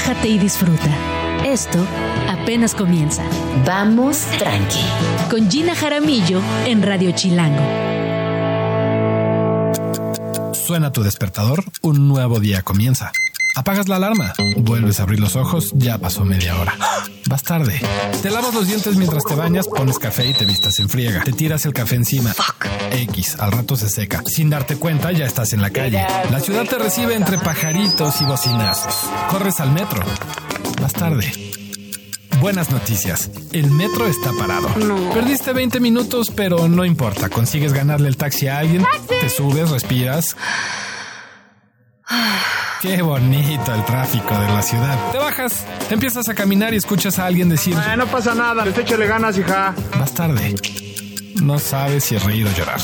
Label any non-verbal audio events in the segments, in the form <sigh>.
relájate y disfruta. Esto apenas comienza. Vamos tranqui. Con Gina Jaramillo en Radio Chilango. Suena tu despertador, un nuevo día comienza. Apagas la alarma, vuelves a abrir los ojos, ya pasó media hora. Vas tarde. Te lavas los dientes mientras te bañas, pones café y te vistas en friega. Te tiras el café encima. X, al rato se seca. Sin darte cuenta, ya estás en la calle. La ciudad te recibe entre pajaritos y bocinazos. Corres al metro. Vas tarde. Buenas noticias. El metro está parado. Perdiste 20 minutos, pero no importa. Consigues ganarle el taxi a alguien. Te subes, respiras. Qué bonito el tráfico de la ciudad. Te bajas, empiezas a caminar y escuchas a alguien decir... Ah, no pasa nada, pues échale ganas, hija. Más tarde. No sabes si reír o llorar.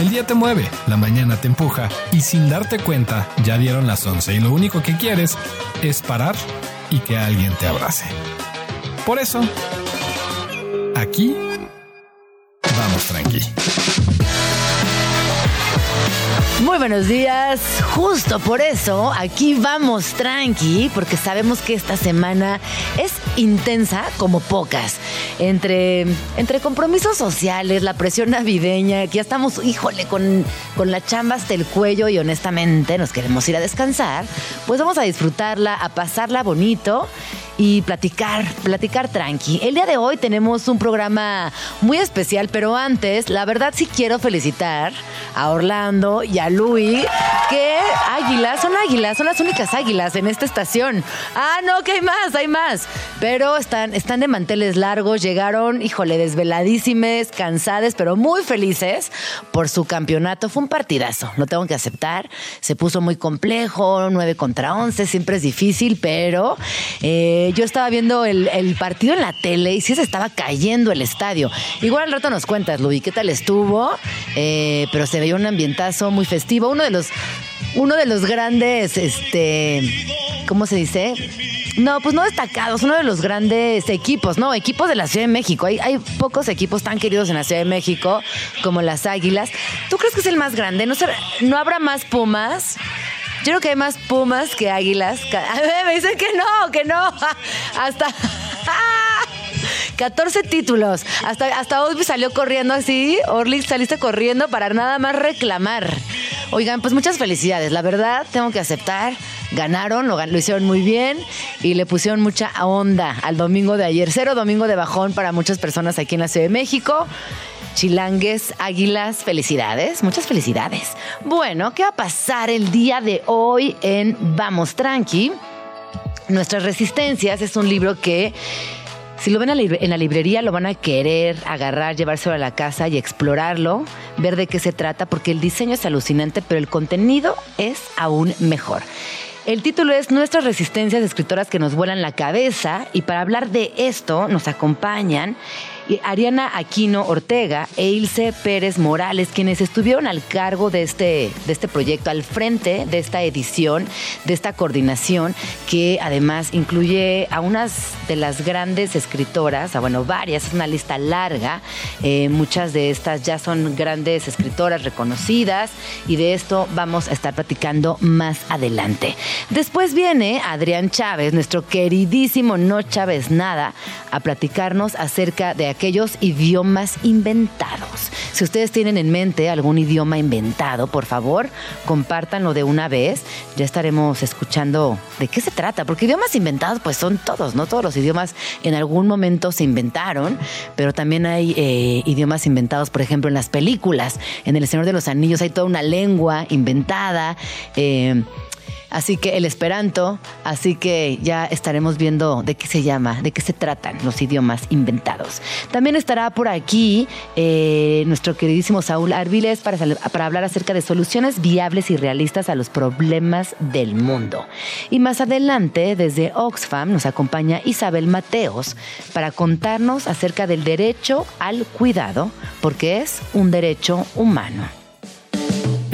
El día te mueve, la mañana te empuja y sin darte cuenta ya dieron las 11 y lo único que quieres es parar y que alguien te abrace. Por eso, aquí vamos tranqui. Muy buenos días. Justo por eso aquí vamos tranqui, porque sabemos que esta semana es intensa como pocas. Entre, entre compromisos sociales, la presión navideña, que ya estamos, híjole, con, con la chamba hasta el cuello y honestamente nos queremos ir a descansar, pues vamos a disfrutarla, a pasarla bonito y platicar, platicar tranqui. El día de hoy tenemos un programa muy especial, pero antes, la verdad sí quiero felicitar a Orlando y a Luis, que águilas, son águilas, son las únicas águilas en esta estación. Ah, no, que hay más, hay más. Pero están, están de manteles largos, llegaron, híjole, desveladísimes, cansadas, pero muy felices por su campeonato. Fue un partidazo, lo tengo que aceptar. Se puso muy complejo, 9 contra 11, siempre es difícil, pero... Eh, yo estaba viendo el, partido en la tele y sí se estaba cayendo el estadio. Igual al rato nos cuentas, Luis, qué tal estuvo, eh, pero se veía un ambientazo muy festivo. Uno de los, uno de los grandes, este, ¿cómo se dice? No, pues no destacados, uno de los grandes equipos, no, equipos de la Ciudad de México. Hay, hay pocos equipos tan queridos en la Ciudad de México como las Águilas. ¿Tú crees que es el más grande? ¿No, ¿no habrá más Pumas? Yo creo que hay más pumas que águilas. <laughs> Me dicen que no, que no. <laughs> Hasta. <laughs> 14 títulos. Hasta, hasta hoy salió corriendo así. Orly, saliste corriendo para nada más reclamar. Oigan, pues muchas felicidades. La verdad, tengo que aceptar. Ganaron, lo, hicieron muy bien y le pusieron mucha onda al domingo de ayer. Cero domingo de bajón para muchas personas aquí en la Ciudad de México. Chilangues, águilas, felicidades, muchas felicidades. Bueno, ¿qué va a pasar el día de hoy en Vamos Tranqui? Nuestras Resistencias es un libro que si lo ven en la librería lo van a querer agarrar, llevárselo a la casa y explorarlo, ver de qué se trata, porque el diseño es alucinante, pero el contenido es aún mejor. El título es Nuestras resistencias escritoras que nos vuelan la cabeza y para hablar de esto nos acompañan Ariana Aquino Ortega e Ilse Pérez Morales, quienes estuvieron al cargo de este, de este proyecto, al frente de esta edición, de esta coordinación, que además incluye a unas de las grandes escritoras, a bueno, varias, es una lista larga, eh, muchas de estas ya son grandes escritoras reconocidas y de esto vamos a estar platicando más adelante. Después viene Adrián Chávez, nuestro queridísimo No Chávez Nada, a platicarnos acerca de aquellos idiomas inventados. Si ustedes tienen en mente algún idioma inventado, por favor, compártanlo de una vez. Ya estaremos escuchando de qué se trata, porque idiomas inventados pues son todos, ¿no? Todos los idiomas en algún momento se inventaron, pero también hay eh, idiomas inventados, por ejemplo, en las películas. En El Señor de los Anillos hay toda una lengua inventada. Eh, Así que el esperanto, así que ya estaremos viendo de qué se llama, de qué se tratan los idiomas inventados. También estará por aquí eh, nuestro queridísimo Saúl Arviles para, para hablar acerca de soluciones viables y realistas a los problemas del mundo. Y más adelante, desde Oxfam, nos acompaña Isabel Mateos para contarnos acerca del derecho al cuidado, porque es un derecho humano.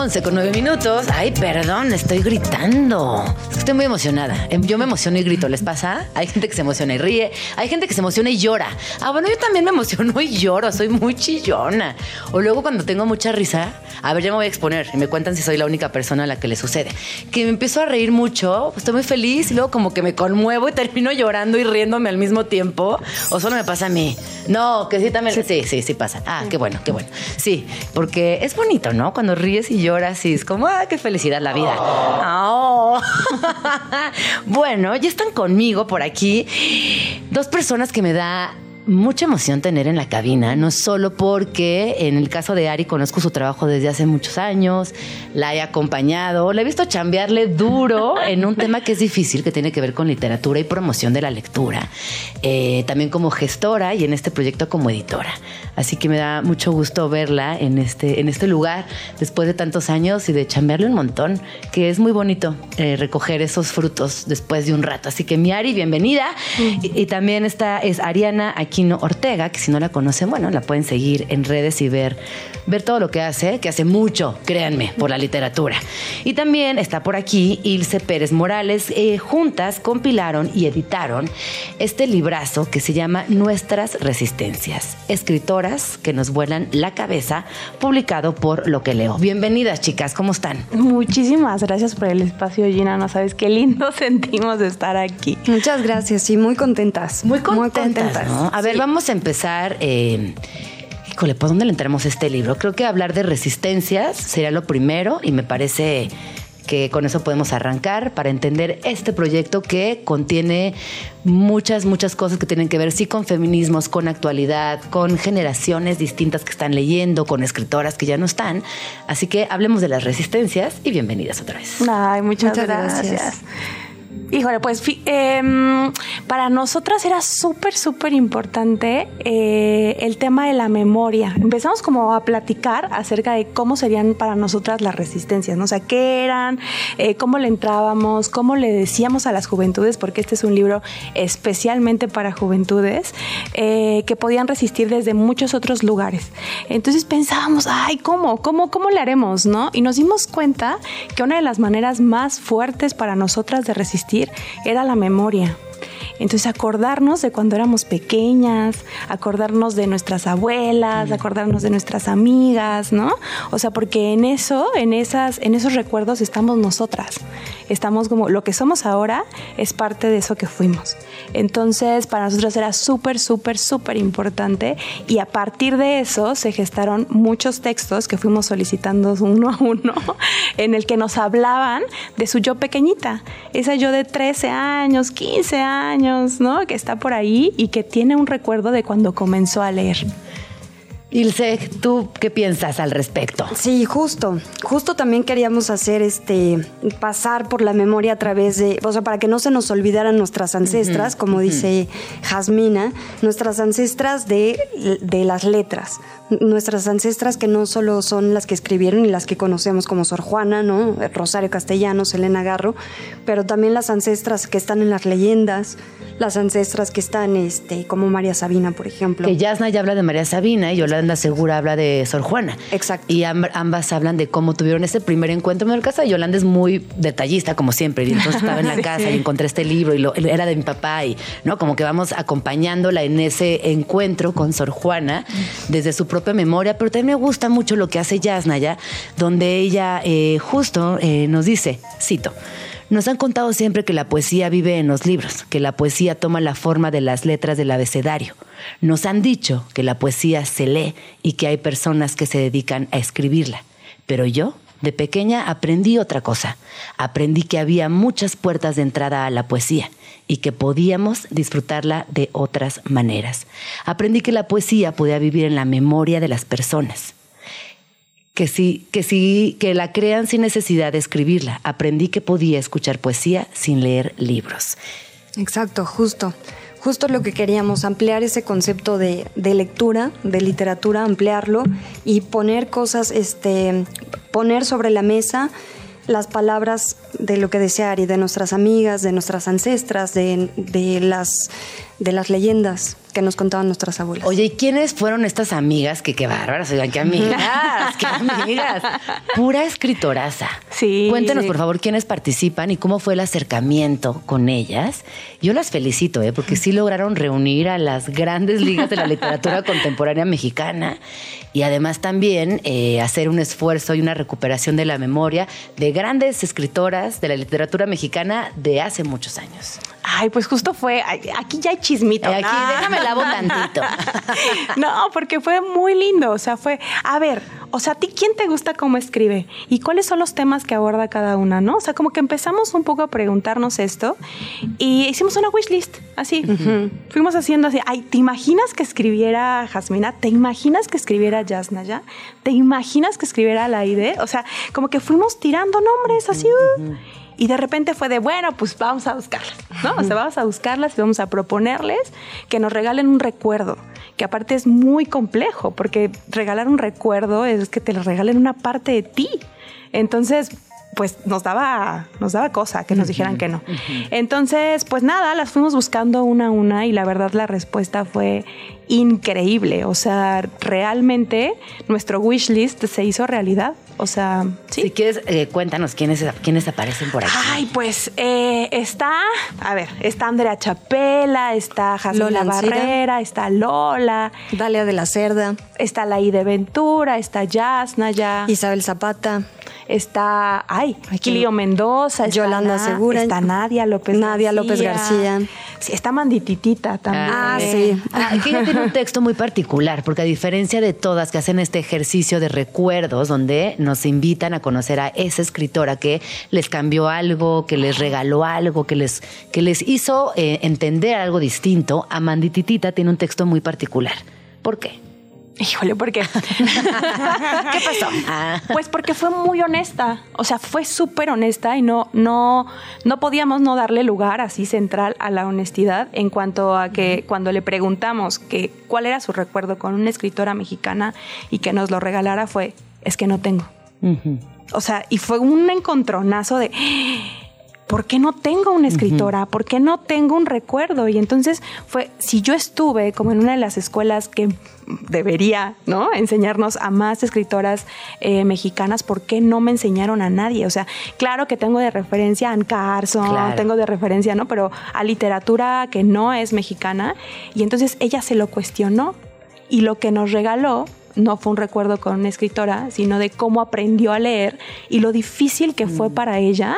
11 con 9 minutos. Ay, perdón, estoy gritando. Estoy muy emocionada. Em, Yo me emociono y grito. ¿Les pasa? Hay gente que se emociona y ríe. Hay gente que se emociona y llora. Ah, bueno, yo también me emociono y lloro. Soy muy chillona. O luego cuando tengo mucha risa, a ver, ya me voy a exponer y me cuentan si soy la única persona a la que le sucede. Que me empiezo a reír mucho, pues estoy muy feliz y luego como que me conmuevo y <laughs> termino llorando y riéndome al mismo tiempo. O solo me pasa a mí. No, que sí también. Sí, sí, sí, pasa. Ah, qué bueno, qué bueno. Sí, porque es bonito, ¿no? Cuando ríes y lloras y es como, ah, qué felicidad la vida. Oh. <laughs> bueno, ya están conmigo por aquí dos personas que me da mucha emoción tener en la cabina, no solo porque en el caso de Ari conozco su trabajo desde hace muchos años, la he acompañado, la he visto chambearle duro en un tema que es difícil, que tiene que ver con literatura y promoción de la lectura, eh, también como gestora y en este proyecto como editora. Así que me da mucho gusto verla en este, en este lugar después de tantos años y de chambearle un montón, que es muy bonito eh, recoger esos frutos después de un rato. Así que mi Ari, bienvenida. Y, y también esta es Ariana Aquino Ortega, que si no la conocen, bueno, la pueden seguir en redes y ver, ver todo lo que hace, que hace mucho, créanme, por la literatura. Y también está por aquí Ilse Pérez Morales. Eh, juntas compilaron y editaron este librazo que se llama Nuestras Resistencias, escritoras que nos vuelan la cabeza, publicado por Lo que leo. Bienvenidas, chicas, ¿cómo están? Muchísimas gracias por el espacio, Gina. No sabes qué lindo <laughs> sentimos de estar aquí. Muchas gracias, sí, muy contentas. Muy contentas, ¿no? A ver, vamos a empezar. eh, híjole, ¿por dónde le entramos a este libro? Creo que hablar de resistencias sería lo primero y me parece que con eso podemos arrancar para entender este proyecto que contiene muchas, muchas cosas que tienen que ver, sí, con feminismos, con actualidad, con generaciones distintas que están leyendo, con escritoras que ya no están. Así que hablemos de las resistencias y bienvenidas otra vez. Ay, muchas, Muchas gracias. gracias. Híjole, pues em, para nosotras era súper, súper importante eh, el tema de la memoria. Empezamos como a platicar acerca de cómo serían para nosotras las resistencias, ¿no? O sea, qué eran, eh, cómo le entrábamos, cómo le decíamos a las juventudes, porque este es un libro especialmente para juventudes, eh, que podían resistir desde muchos otros lugares. Entonces pensábamos, ay, ¿cómo? ¿Cómo, cómo le haremos, no? Y nos dimos cuenta que una de las maneras más fuertes para nosotras de resistir era la memoria. Entonces acordarnos de cuando éramos pequeñas, acordarnos de nuestras abuelas, acordarnos de nuestras amigas, ¿no? O sea, porque en eso, en esas, en esos recuerdos estamos nosotras. Estamos como lo que somos ahora es parte de eso que fuimos. Entonces, para nosotros era súper, súper, súper importante y a partir de eso se gestaron muchos textos que fuimos solicitando <laughs> uno a uno en el que nos hablaban de su yo pequeñita, esa yo de 13 años, 15 años, ¿no? Que está por ahí y que tiene un recuerdo de cuando comenzó a leer. Ilse, ¿tú qué piensas al respecto? Sí, justo. Justo también queríamos hacer este pasar por la memoria a través de, o sea, para que no se nos olvidaran nuestras ancestras, como dice Jasmina, nuestras ancestras de, de las letras, nuestras ancestras que no solo son las que escribieron y las que conocemos como Sor Juana, ¿no? Rosario Castellanos, Elena Garro, pero también las ancestras que están en las leyendas, las ancestras que están este como María Sabina, por ejemplo. Que Yasna ya habla de María Sabina y Yolanda Segura habla de Sor Juana. Exacto. Y amb- ambas hablan de cómo tuvieron ese primer encuentro. En el caso de Yolanda es muy detallista, como siempre. Y entonces estaba en la <laughs> casa y encontré este libro y lo, era de mi papá. Y no, como que vamos acompañándola en ese encuentro con Sor Juana desde su propia memoria. Pero también me gusta mucho lo que hace Yasna ya, donde ella eh, justo eh, nos dice, cito. Nos han contado siempre que la poesía vive en los libros, que la poesía toma la forma de las letras del abecedario. Nos han dicho que la poesía se lee y que hay personas que se dedican a escribirla. Pero yo, de pequeña, aprendí otra cosa. Aprendí que había muchas puertas de entrada a la poesía y que podíamos disfrutarla de otras maneras. Aprendí que la poesía podía vivir en la memoria de las personas que sí, que sí, que la crean sin necesidad de escribirla. Aprendí que podía escuchar poesía sin leer libros. Exacto, justo. Justo lo que queríamos, ampliar ese concepto de, de lectura, de literatura, ampliarlo y poner cosas, este, poner sobre la mesa las palabras de lo que decía Ari, de nuestras amigas, de nuestras ancestras, de, de las de las leyendas que nos contaban nuestras abuelas. Oye, ¿y quiénes fueron estas amigas? Que qué bárbaras, oigan, qué amigas, qué amigas. <laughs> Pura escritoraza. Sí. Cuéntanos, Sí. por favor, quiénes participan y cómo fue el acercamiento con ellas. Yo las felicito, ¿eh? porque sí lograron reunir a las grandes ligas de la literatura <laughs> contemporánea mexicana y además también eh, hacer un esfuerzo y una recuperación de la memoria de grandes escritoras de la literatura mexicana de hace muchos años. Ay, pues justo fue, aquí ya hay chismito. Aquí, No. déjame lavo tantito. <laughs> No, porque fue muy lindo. O sea, fue, a ver, o sea, ¿a ti quién te gusta cómo escribe? ¿Y cuáles son los temas que aborda cada una, no? O sea, como que empezamos un poco a preguntarnos esto y hicimos una wishlist, así. Fuimos haciendo así, ay, ¿te imaginas que escribiera Jasmina? ¿Te imaginas que escribiera Yasnaya? ¿Te imaginas que escribiera Laide? O sea, como que fuimos tirando nombres así. uh, y de repente fue de, bueno, pues vamos a buscarlas, ¿no? O sea, vamos a buscarlas y vamos a proponerles que nos regalen un recuerdo, que aparte es muy complejo, porque regalar un recuerdo es que te lo regalen una parte de ti. Entonces, pues nos daba, nos daba cosa que nos dijeran que no. Entonces, pues nada, las fuimos buscando una a una y la verdad la respuesta fue increíble. O sea, realmente nuestro wish list se hizo realidad. O sea, sí. Si quieres, eh, cuéntanos quiénes, quiénes aparecen por aquí. Ay, pues eh, está, a ver, está Andrea Chapela, está Ancira. Barrera, está Lola, Dalia de la Cerda, está Laide Ventura, está Yasnaya, Isabel Zapata, está, ay, Aquí. Clio Mendoza, está Yolanda Na- Segura. está Nadia López Nadia López García. Sí, está Mandititita también. Ah, sí. Ah, que ella tiene un texto muy particular, porque a diferencia de todas que hacen este ejercicio de recuerdos, donde nos invitan a conocer a esa escritora que les cambió algo, que les regaló algo, que les, que les hizo eh, entender algo distinto, Amandititita tiene un texto muy particular. ¿Por qué? Híjole, ¿por qué? <laughs> ¿Qué pasó? Ah. Pues porque fue muy honesta, o sea, fue súper honesta y no, no, no podíamos no darle lugar así central a la honestidad en cuanto a que cuando le preguntamos que cuál era su recuerdo con una escritora mexicana y que nos lo regalara fue, es que no tengo. O sea, y fue un encontronazo de, ¿por qué no tengo una escritora? ¿Por qué no tengo un recuerdo? Y entonces fue, si yo estuve como en una de las escuelas que debería, ¿no? Enseñarnos a más escritoras eh, mexicanas, ¿por qué no me enseñaron a nadie? O sea, claro que tengo de referencia a Anne Carson, Claro. tengo de referencia, ¿no? Pero a literatura que no es mexicana. Y entonces ella se lo cuestionó y lo que nos regaló no fue un recuerdo con una escritora, sino de cómo aprendió a leer y lo difícil que fue para ella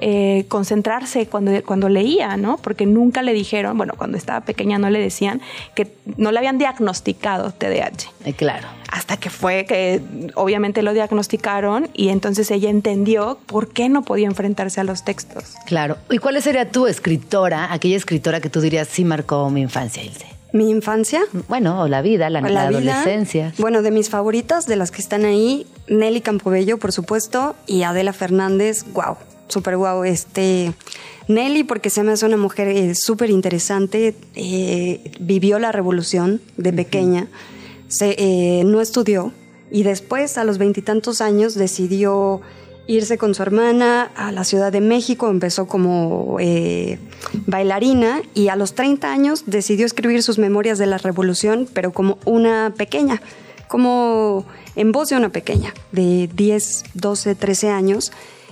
eh, concentrarse cuando, cuando leía, ¿no? Porque nunca le dijeron, bueno, cuando estaba pequeña no le decían que no le habían diagnosticado TDAH. Eh, claro. Hasta que fue que obviamente lo diagnosticaron y entonces ella entendió por qué no podía enfrentarse a los textos. Claro. ¿Y cuál sería tu escritora, aquella escritora que tú dirías sí marcó mi infancia, Ilse? mi infancia. Bueno, o la vida, la, la la vida. adolescencia. Bueno, de mis favoritas, de las que están ahí, Nelly Campobello, por supuesto, y Adela Fernández, wow, súper wow. Este, Nelly, porque se me hace una mujer eh, súper interesante, eh, vivió la revolución de pequeña, se, eh, no estudió, y después, a los veintitantos años, decidió irse con su hermana a la Ciudad de México, empezó como eh, bailarina y a los 30 años decidió escribir sus memorias de la revolución, pero como una pequeña, como en voz de una pequeña, de 10, 12, 13 años.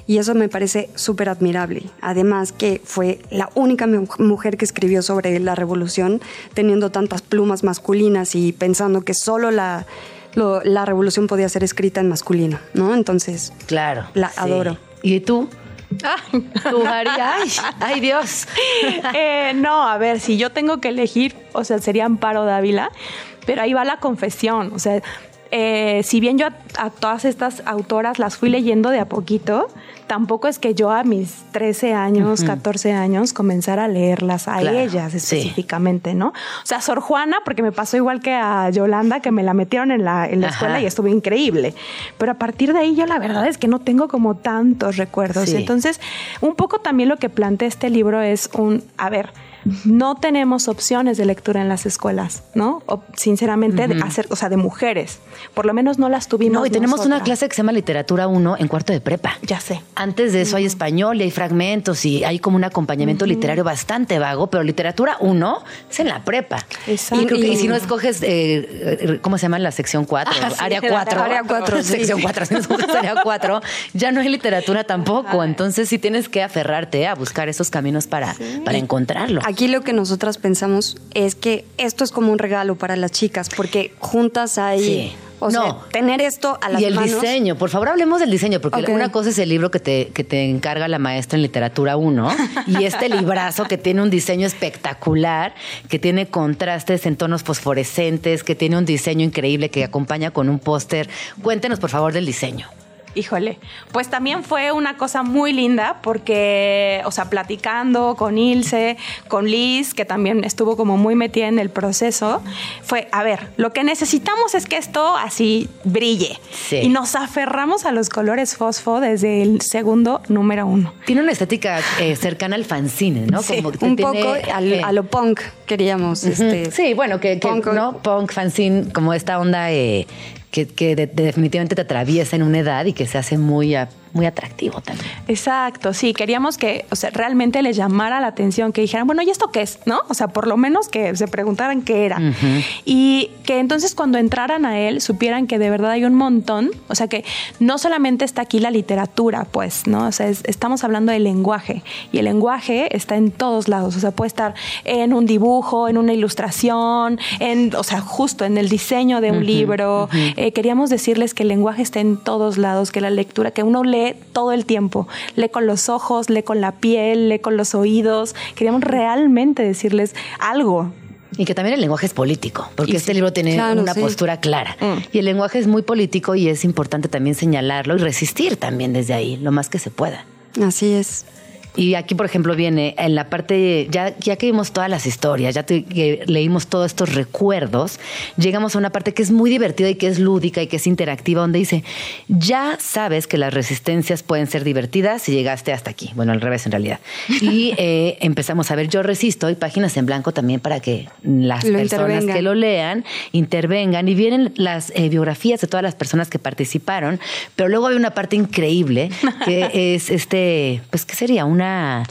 Y eso me parece súper admirable. Además que fue la única mu- mujer que escribió sobre la revolución, teniendo tantas plumas masculinas y pensando que solo la, lo- la revolución podía ser escrita en masculino, ¿no? Entonces, Claro. La sí. adoro. ¿Y tú? ¿Tú, Ari? Ay, ay, Dios. <laughs> Eh, no, a ver, si yo tengo que elegir, o sea, sería Amparo Dávila, pero ahí va la confesión, o sea, eh, si bien yo a, a todas estas autoras las fui leyendo de a poquito, tampoco es que yo a mis 13 años, 14 años comenzara a leerlas a Claro, ellas sí. específicamente, ¿no? O sea, Sor Juana, porque me pasó igual que a Yolanda, que me la metieron en la, en la escuela y estuvo increíble. Pero a partir de ahí yo la verdad es que no tengo como tantos recuerdos. Sí. Entonces, un poco también lo que plantea este libro es un, a ver, no tenemos opciones de lectura en las escuelas, ¿no? O, sinceramente, de hacer, o sea, de mujeres. Por lo menos no las tuvimos. No, y tenemos una clase que se llama Literatura 1 en cuarto de prepa. Ya sé. antes de eso hay español y hay fragmentos y hay como un acompañamiento literario bastante vago, pero literatura uno es en la prepa. Exacto. Y, si no escoges, eh, eh, ¿cómo se llama la sección 4? Ah, sí, área la 4. área cuatro, <laughs> sí. Sección 4, si no escoges área 4, ya no hay literatura tampoco. Entonces sí tienes que aferrarte a buscar esos caminos para, para encontrarlo. Aquí lo que nosotras pensamos es que esto es como un regalo para las chicas, porque juntas hay. Sí. O sea, tener esto a las y el manos. diseño, por favor hablemos del diseño, porque una cosa es el libro que te, que te encarga la maestra en literatura 1 y este <laughs> librazo que tiene un diseño espectacular, que tiene contrastes en tonos fosforescentes, que tiene un diseño increíble que acompaña con un póster. Cuéntenos por favor del diseño. Híjole, pues también fue una cosa muy linda porque, o sea, platicando con Ilse, con Liz, que también estuvo como muy metida en el proceso, fue, a ver, lo que necesitamos es que esto así brille. Sí. Y nos aferramos a los colores fosfo desde el segundo número uno. Tiene una estética eh, cercana al fanzine, ¿no? Sí, Como que Un tiene, poco al- eh, a lo punk queríamos. este, Sí, bueno, que, que, punk- ¿no? Punk, fanzine, como esta onda eh, que, que de- de- definitivamente te atraviesa en una edad y que se hace muy, a- muy atractivo también. Exacto, sí, queríamos que, o sea, realmente les llamara la atención, que dijeran, bueno, ¿y esto qué es? ¿No? O sea, por lo menos que se preguntaran qué era. Y que entonces cuando entraran a él supieran que de verdad hay un montón, o sea, que no solamente está aquí la literatura, pues, ¿no? O sea, es- estamos hablando del lenguaje y el lenguaje está en todos lados, o sea, puede estar en un dibujo, en una ilustración, en, o sea, justo en el diseño de un libro. Eh, queríamos decirles que el lenguaje está en todos lados, que la lectura, que uno lee todo el tiempo, lee con los ojos, lee con la piel, lee con los oídos. Queríamos realmente decirles algo. Y que también el lenguaje es político, porque Y este sí, libro tiene claro, una sí. postura clara. Mm. Y el lenguaje es muy político y es importante también señalarlo y resistir también desde ahí, lo más que se pueda. Así es. Y aquí, por ejemplo, viene en la parte, ya, ya que vimos todas las historias, ya te- que leímos todos estos recuerdos, llegamos a una parte que es muy divertida y que es lúdica y que es interactiva, donde dice, ya sabes que las resistencias pueden ser divertidas si llegaste hasta aquí. Bueno, al revés en realidad. Y <laughs> eh, empezamos a ver Yo Resisto y páginas en blanco también para que las Lo personas intervengan. que lo lean intervengan y vienen las eh, biografías de todas las personas que participaron, pero luego hay una parte increíble que <laughs> es este, pues, ¿qué sería? Una...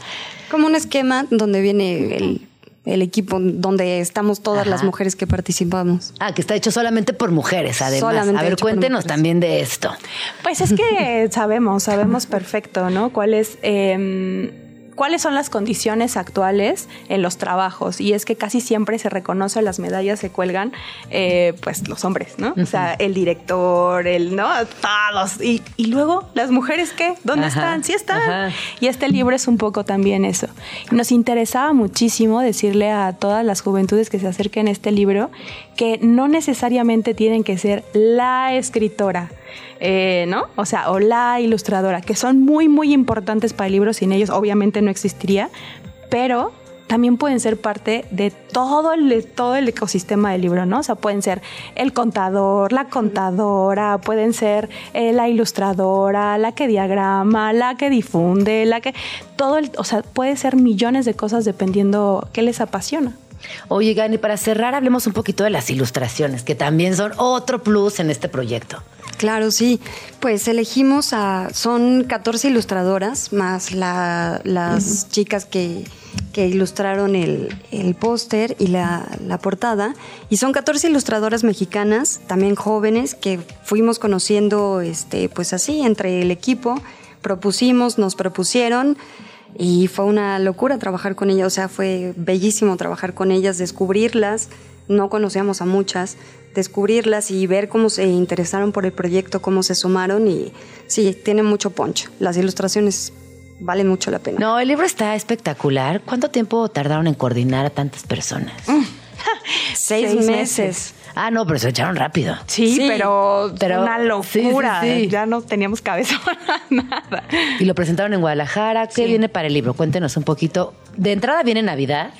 Como un esquema donde viene el, el equipo, donde estamos todas Ajá. las mujeres que participamos. Ah, que está hecho solamente por mujeres, además. Solamente a ver, cuéntenos también de esto. Pues es que sabemos, sabemos perfecto, ¿no? Cuáles cuáles son las condiciones actuales en los trabajos y es que casi siempre se reconoce las medallas se cuelgan eh, pues los hombres no o sea el director el no todos. Y, y luego las mujeres qué dónde Ajá, están sí están. ajá. y este libro es un poco también eso. Nos interesaba muchísimo decirle a todas las juventudes que se acerquen a este libro que no necesariamente tienen que ser la escritora eh, ¿no? O sea, o la ilustradora, que son muy, muy importantes para el libro, sin ellos obviamente no existiría, pero también pueden ser parte de todo el, todo el ecosistema del libro, ¿no? O sea, pueden ser el contador, la contadora, pueden ser eh, la ilustradora, la que diagrama, la que difunde, la que... Todo el... O sea, puede ser millones de cosas dependiendo qué les apasiona. Oye, Gani, para cerrar, hablemos un poquito de las ilustraciones, que también son otro plus en este proyecto. Claro, sí. Pues elegimos a. Son 14 ilustradoras, más la- las chicas que, que ilustraron el, el póster y la, la portada. Y son 14 ilustradoras mexicanas, también jóvenes, que fuimos conociendo, este, pues así, entre el equipo. Propusimos, nos propusieron. Y fue una locura trabajar con ellas, o sea, fue bellísimo trabajar con ellas, descubrirlas. No conocíamos a muchas, descubrirlas y ver cómo se interesaron por el proyecto, cómo se sumaron y sí, tiene mucho punch. Las ilustraciones valen mucho la pena. No, el libro está espectacular. ¿Cuánto tiempo tardaron en coordinar a tantas personas? <laughs> Seis, seis meses. meses. Ah, no, pero se echaron rápido. Sí, Sí, pero, pero- una sí, sí, locura. sí. Ya no teníamos cabeza <laughs> para nada. Y lo presentaron en Guadalajara. ¿Qué Sí. viene para el libro? Cuéntenos un poquito. De entrada viene Navidad,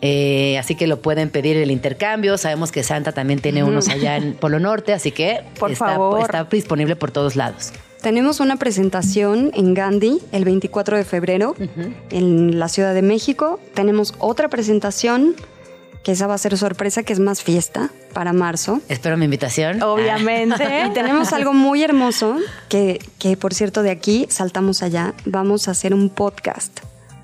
eh, así que lo pueden pedir el intercambio. Sabemos que Santa también tiene unos allá en Polo Norte, así que <laughs> Por está, favor. está disponible por todos lados. Tenemos una presentación en Gandhi el 24 de febrero en la Ciudad de México. Tenemos otra presentación que esa va a ser sorpresa, que es más fiesta para marzo. Espero mi invitación. Obviamente. <laughs> Y tenemos algo muy hermoso, que, que por cierto de aquí saltamos allá, vamos a hacer un podcast.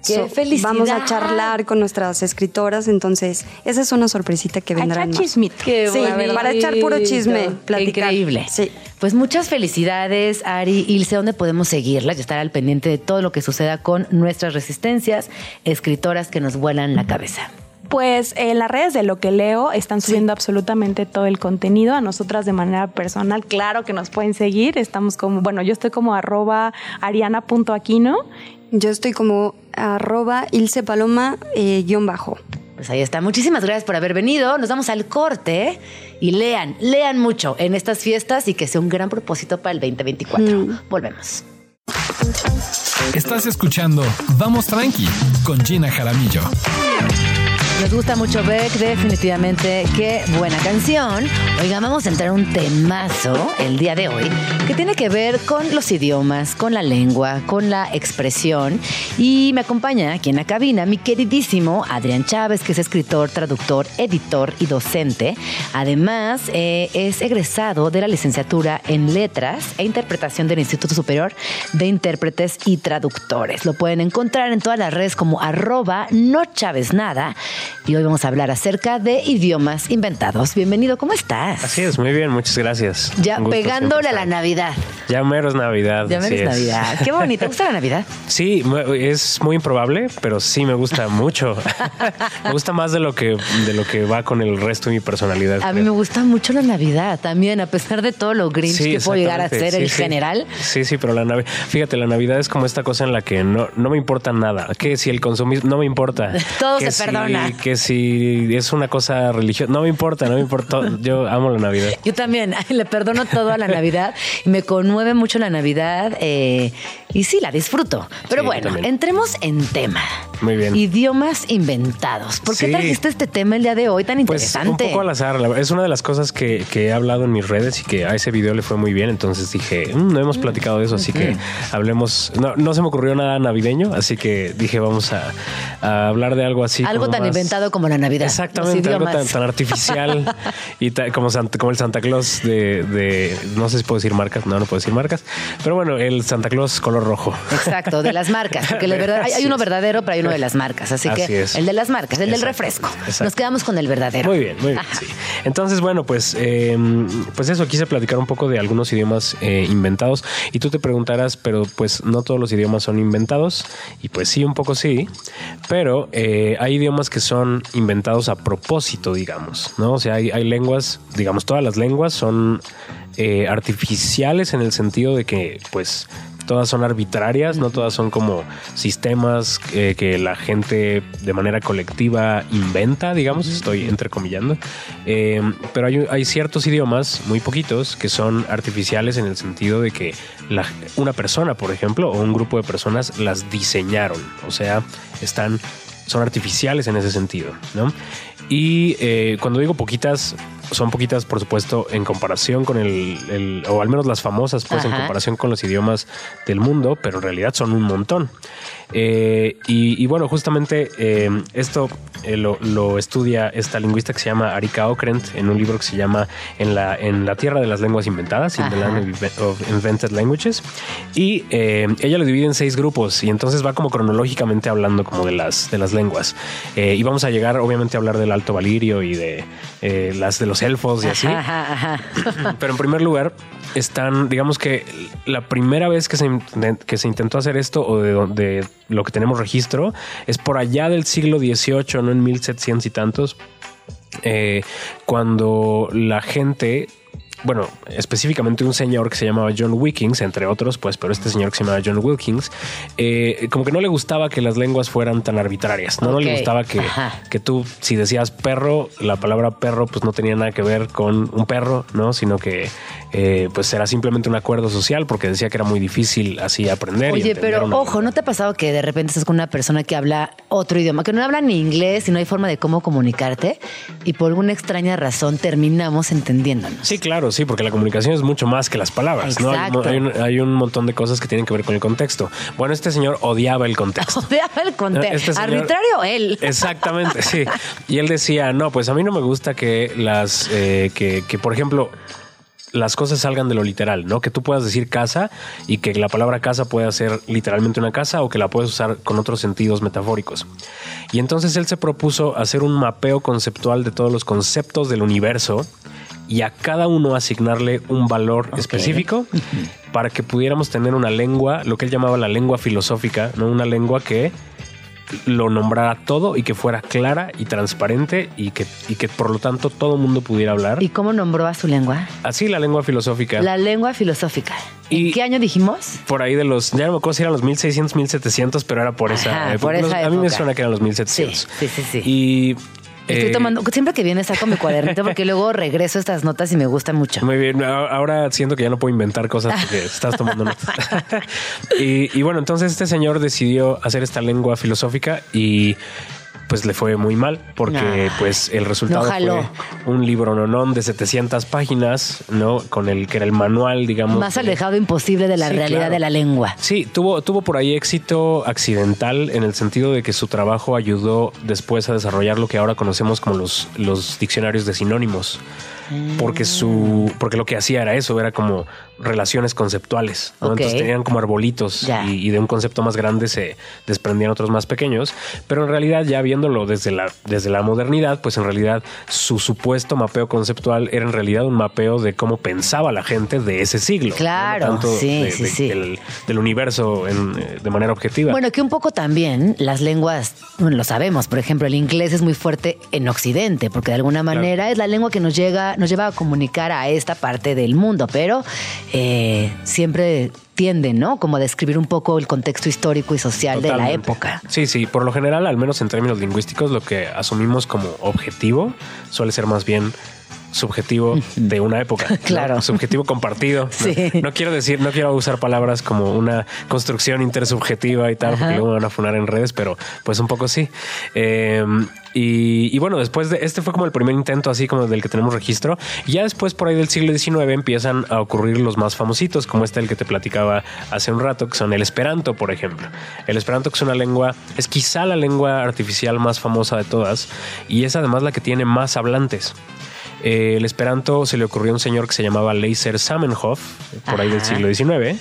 ¡Qué felicidad! Vamos a charlar con nuestras escritoras, entonces esa es una sorpresita que vendrá. Marzo. chismito. Qué Sí, bonito. para echar puro chisme, platicar. Increíble. Sí. Pues muchas felicidades, Ari. Ilse, ¿dónde podemos seguirlas y estar al pendiente de todo lo que suceda con nuestras resistencias, escritoras que nos vuelan la cabeza? Pues en las redes de lo que leo están subiendo absolutamente todo el contenido. A nosotras de manera personal, claro que nos pueden seguir. Estamos como, bueno, yo estoy como arroba ariana.aquino. Yo estoy como arroba Ilse Paloma eh, guion bajo. Pues ahí está. Muchísimas gracias por haber venido. Nos vamos al corte y lean, lean mucho en estas fiestas y que sea un gran propósito para el 2024. Volvemos. Estás escuchando Vamos Tranqui con Gina Jaramillo. Nos gusta mucho Beck, definitivamente. Qué buena canción. Oigan, vamos a entrar un temazo el día de hoy que tiene que ver con los idiomas, con la lengua, con la expresión. Y me acompaña aquí en la cabina mi queridísimo Adrián Chávez, que es escritor, traductor, editor y docente. Además, eh, es egresado de la licenciatura en Letras e Interpretación del Instituto Superior de Intérpretes y Traductores. Lo pueden encontrar en todas las redes como arroba no Chávez. Y hoy vamos a hablar acerca de idiomas inventados. Bienvenido, ¿cómo estás? Así es, muy bien, muchas gracias. Ya pegándole a la. Navidad. Ya mero es Navidad. Ya menos es. Navidad. Qué bonito. ¿Te gusta la Navidad? <laughs> Sí, es muy improbable, pero sí me gusta mucho. <laughs> me gusta más de lo que de lo que va con el resto de mi personalidad. A mí me gusta mucho la Navidad también, a pesar de todo lo grinch Sí, que puedo llegar a ser Sí, sí. general. Sí, sí, pero la Navidad, fíjate, la Navidad es como esta cosa en la que no, no me importa nada. Que si el consumismo, no me importa. <laughs> Todo que se si- perdona. Que si es una cosa religiosa, no me importa, no me importa. Yo amo la Navidad. Yo también le perdono todo a la Navidad me conmueve mucho la Navidad eh, y sí, la disfruto. Pero Sí, bueno, entremos en tema. Muy bien. Idiomas inventados. ¿Por qué Sí. trajiste este tema el día de hoy tan Pues interesante? un poco al azar. Es una de las cosas que, que he hablado en mis redes y que a ese video le fue muy bien. Entonces dije, "Mm, no hemos platicado de eso, así que hablemos. No, no se me ocurrió nada navideño, así que dije, vamos a, a hablar de algo así. Algo tan más- inventado como la Navidad. Exactamente, algo tan, artificial <laughs> y como, Santa- como el Santa Claus de, de- No sé si puedo decir marcas, no, no puedo decir marcas. Pero bueno, el Santa Claus color rojo. Exacto, de las marcas, porque la <laughs> verdad, hay, hay uno verdadero, pero hay uno de las marcas. Así, Así que es. el de las marcas, el del refresco. exacto. Nos quedamos con el verdadero. Muy bien, muy bien. Sí. Entonces, bueno, pues, eh, pues eso, quise platicar un poco de algunos idiomas eh, inventados. Y tú te preguntarás, pero pues no todos los idiomas son inventados. Y pues sí, un poco sí. Pero eh, hay idiomas que son inventados a propósito, digamos, ¿no? O sea, hay, hay lenguas, digamos, todas las lenguas son eh, artificiales en el sentido de que, pues, todas son arbitrarias, no todas son como sistemas eh, que la gente de manera colectiva inventa, digamos, estoy entrecomillando. Eh, pero hay, hay ciertos idiomas, muy poquitos, que son artificiales en el sentido de que la- una persona, por ejemplo, o un grupo de personas las diseñaron, o sea, están son artificiales en ese sentido, ¿no? Y eh, cuando digo poquitas, son poquitas, por supuesto, en comparación con el, el- o al menos las famosas, pues en comparación con los idiomas del mundo, pero en realidad son un montón. Eh, y, y bueno, justamente eh, esto eh, lo, lo estudia esta lingüista que se llama Arika Okrent en un libro que se llama En la, en la Tierra de las Lenguas Inventadas, In the. Land of Invented Languages. Y ella lo divide en seis grupos y entonces va como cronológicamente hablando como de las, de las lenguas. Y vamos a llegar obviamente a hablar del Alto Valirio y de eh, las de los elfos y así. Ajá, ajá, ajá. <clears throat> Pero en primer lugar, están, digamos que la primera vez que se, que se intentó hacer esto, o de, de lo que tenemos registro, es por allá del siglo XVIII, no en 1700 y tantos, eh, cuando la gente. Bueno, específicamente un señor que se llamaba John Wilkins, entre otros, pues, pero este señor que se llamaba John Wilkins, eh, como que no le gustaba que las lenguas fueran tan arbitrarias, no, no le gustaba que, que tú, si decías perro, la palabra perro, pues no tenía nada que ver con un perro, ¿no? Sino que eh, pues era simplemente un acuerdo social porque decía que era muy difícil así aprender. Oye, pero una- ojo, ¿no te ha pasado que de repente estás con una persona que habla otro idioma, que no habla ni inglés y no hay forma de cómo comunicarte y por alguna extraña razón terminamos entendiéndonos? Sí, claro, sí, porque la comunicación es mucho más que las palabras. ¿no? Hay, un, hay un montón de cosas que tienen que ver con el contexto. Bueno, este señor odiaba el contexto. <laughs> Odiaba el contexto. Este señor- Arbitrario él. Exactamente, sí. Y él decía, no, pues a mí no me gusta que las, eh, que, que, por ejemplo, las cosas salgan de lo literal, ¿no? Que tú puedas decir casa y que la palabra casa pueda ser literalmente una casa o que la puedes usar con otros sentidos metafóricos. Y entonces él se propuso hacer un mapeo conceptual de todos los conceptos del universo y a cada uno asignarle un valor específico para que pudiéramos tener una lengua, lo que él llamaba la lengua filosófica, ¿no? Una lengua que lo nombrara todo y que fuera clara y transparente y que, y que por lo tanto todo el mundo pudiera hablar. ¿Y cómo nombró a su lengua? Así la lengua filosófica. La lengua filosófica. ¿En Y- qué año dijimos? Por ahí de los, ya no me acuerdo si eran los 1600, 1700, pero era por esa, Ajá, época. por esa A mí me época. suena que eran los 1700. Sí, sí, sí, sí. Y Estoy eh, tomando, siempre que viene saco mi cuadernito porque luego regreso estas notas y me gustan mucho. Muy bien, ahora siento que ya no puedo inventar cosas porque <laughs> estás tomando notas. <laughs> y, y bueno, entonces este señor decidió hacer esta lengua filosófica y pues le fue muy mal porque Nah, pues el resultado no fue un libro nonón de 700 páginas, ¿no? Con el que era el manual, digamos. Más de- alejado imposible de la Sí, realidad claro. de la lengua. Sí, tuvo, tuvo por ahí éxito accidental en el sentido de que su trabajo ayudó después a desarrollar lo que ahora conocemos como los, los diccionarios de sinónimos. Porque su, porque lo que hacía era eso, era como relaciones conceptuales. Entonces tenían como arbolitos y, y de un concepto más grande se desprendían otros más pequeños. Pero en realidad, ya viéndolo desde la, desde la modernidad, pues en realidad su supuesto mapeo conceptual era en realidad un mapeo de cómo pensaba la gente de ese siglo. ¿no? No Claro, tanto sí, de- sí, de- sí. Del, del universo en, eh, de manera objetiva. Bueno, que un poco también las lenguas, bueno, lo sabemos, por ejemplo, el inglés es muy fuerte en Occidente, porque de alguna manera es la lengua que nos llega, nos lleva a comunicar a esta parte del mundo, pero eh, siempre tiende, ¿no? Como a describir un poco el contexto histórico y social de la época. Sí, sí, por lo general, al menos en términos lingüísticos, lo que asumimos como objetivo suele ser más bien subjetivo <laughs> de una época. ¿no? Claro. Subjetivo compartido. ¿no? Sí. No, quiero decir, no quiero usar palabras como una construcción intersubjetiva y tal, porque luego me van a funar en redes, pero pues un poco sí. Eh, y, y bueno, después de este fue como el primer intento así como del que tenemos registro. Y ya después por ahí del siglo XIX empiezan a ocurrir los más famositos, como este el que te platicaba hace un rato, que son el Esperanto, por ejemplo. El Esperanto que es una lengua, es quizá la lengua artificial más famosa de todas y es además la que tiene más hablantes. Eh, el Esperanto se le ocurrió a un señor que se llamaba Leiser Samenhof, por ahí del siglo XIX.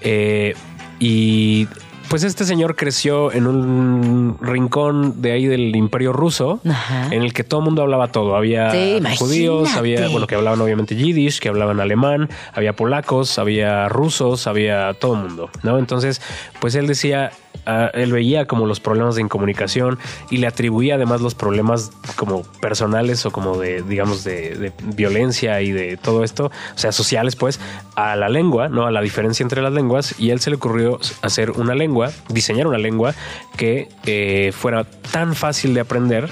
eh, y pues este señor creció en un rincón de ahí del imperio ruso, Ajá. en el que todo el mundo hablaba todo. Había Sí, judíos, había, bueno, que hablaban obviamente yiddish, que hablaban alemán, había polacos, había rusos, había todo el mundo, ¿no? Entonces, pues él decía, ah, él veía como los problemas de incomunicación y le atribuía además los problemas como personales o como de, digamos, de, de violencia y de todo esto, o sea, sociales, pues, a la lengua, ¿no? A la diferencia entre las lenguas y él se le ocurrió hacer una lengua, diseñar una lengua que eh, fuera tan fácil de aprender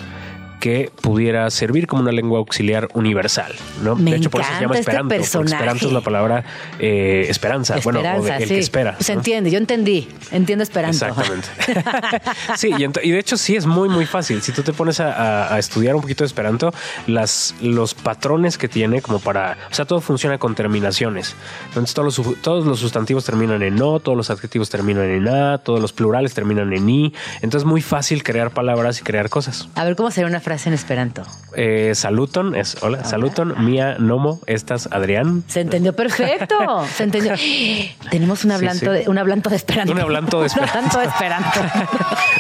que pudiera servir como una lengua auxiliar universal, ¿no? Me de hecho, por eso se llama este Esperanto. personaje. Esperanto es la palabra eh, esperanza, bueno, o de- el que espera. Se ¿no? entiende, yo entendí, entiendo esperanto. Exactamente. <laughs> sí, y, de hecho sí es muy, muy fácil. Si tú te pones a, a- a estudiar un poquito de Esperanto, las, los patrones que tiene como para... O sea, todo funciona con terminaciones. Entonces todos los, todos los sustantivos terminan en no, todos los adjetivos terminan en a, todos los plurales terminan en i. Entonces es muy fácil crear palabras y crear cosas. A ver cómo sería una frase en esperanto. Eh, saluton es hola, saluton, mía, nomo, estas, Adrián. Se entendió perfecto. Se entendió. <laughs> Tenemos un hablanto, sí. De, un hablanto de esperanto. Un hablanto de esperanto. <laughs> Un hablanto de esperanto. <laughs>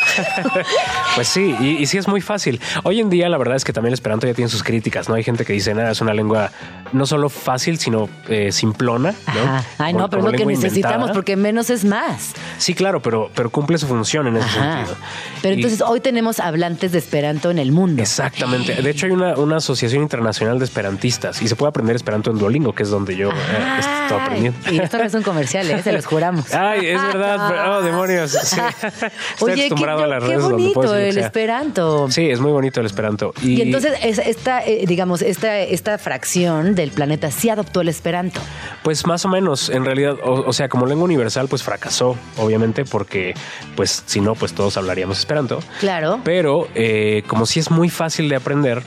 Pues sí, y, y sí es muy fácil. Hoy en día la verdad es que también el Esperanto ya tiene sus críticas, ¿no? Hay gente que dice, nada, es una lengua no solo fácil, sino eh, simplona, ¿no? Ajá. Ay, Como- no, pero es lo que necesitamos, inventada. porque menos es más. Sí, claro, pero, pero cumple su función en ese Ajá. sentido. Pero Y- entonces hoy tenemos hablantes de esperanto en el mundo. Exactamente. De hecho, hay una, una asociación internacional de esperantistas y se puede aprender esperanto en Duolingo, que es donde yo eh, estoy aprendiendo. Y esto no es un comercial, ¿eh? se los juramos. <laughs> Ay, es verdad. <laughs> pero- oh, demonios. Sí. <laughs> Estoy Oye, qué, acostumbrado a las qué redes bonito el esperanto. Sí, es muy bonito el esperanto. Y, Y entonces es- esta, eh, digamos, esta, esta fracción del planeta sí adoptó el esperanto. Pues más o menos, en realidad, o, o sea, como lengua universal, pues fracasó, obviamente, porque, pues, si no, pues todos hablaríamos esperanto. Claro. Pero eh, como sí es muy fácil de aprender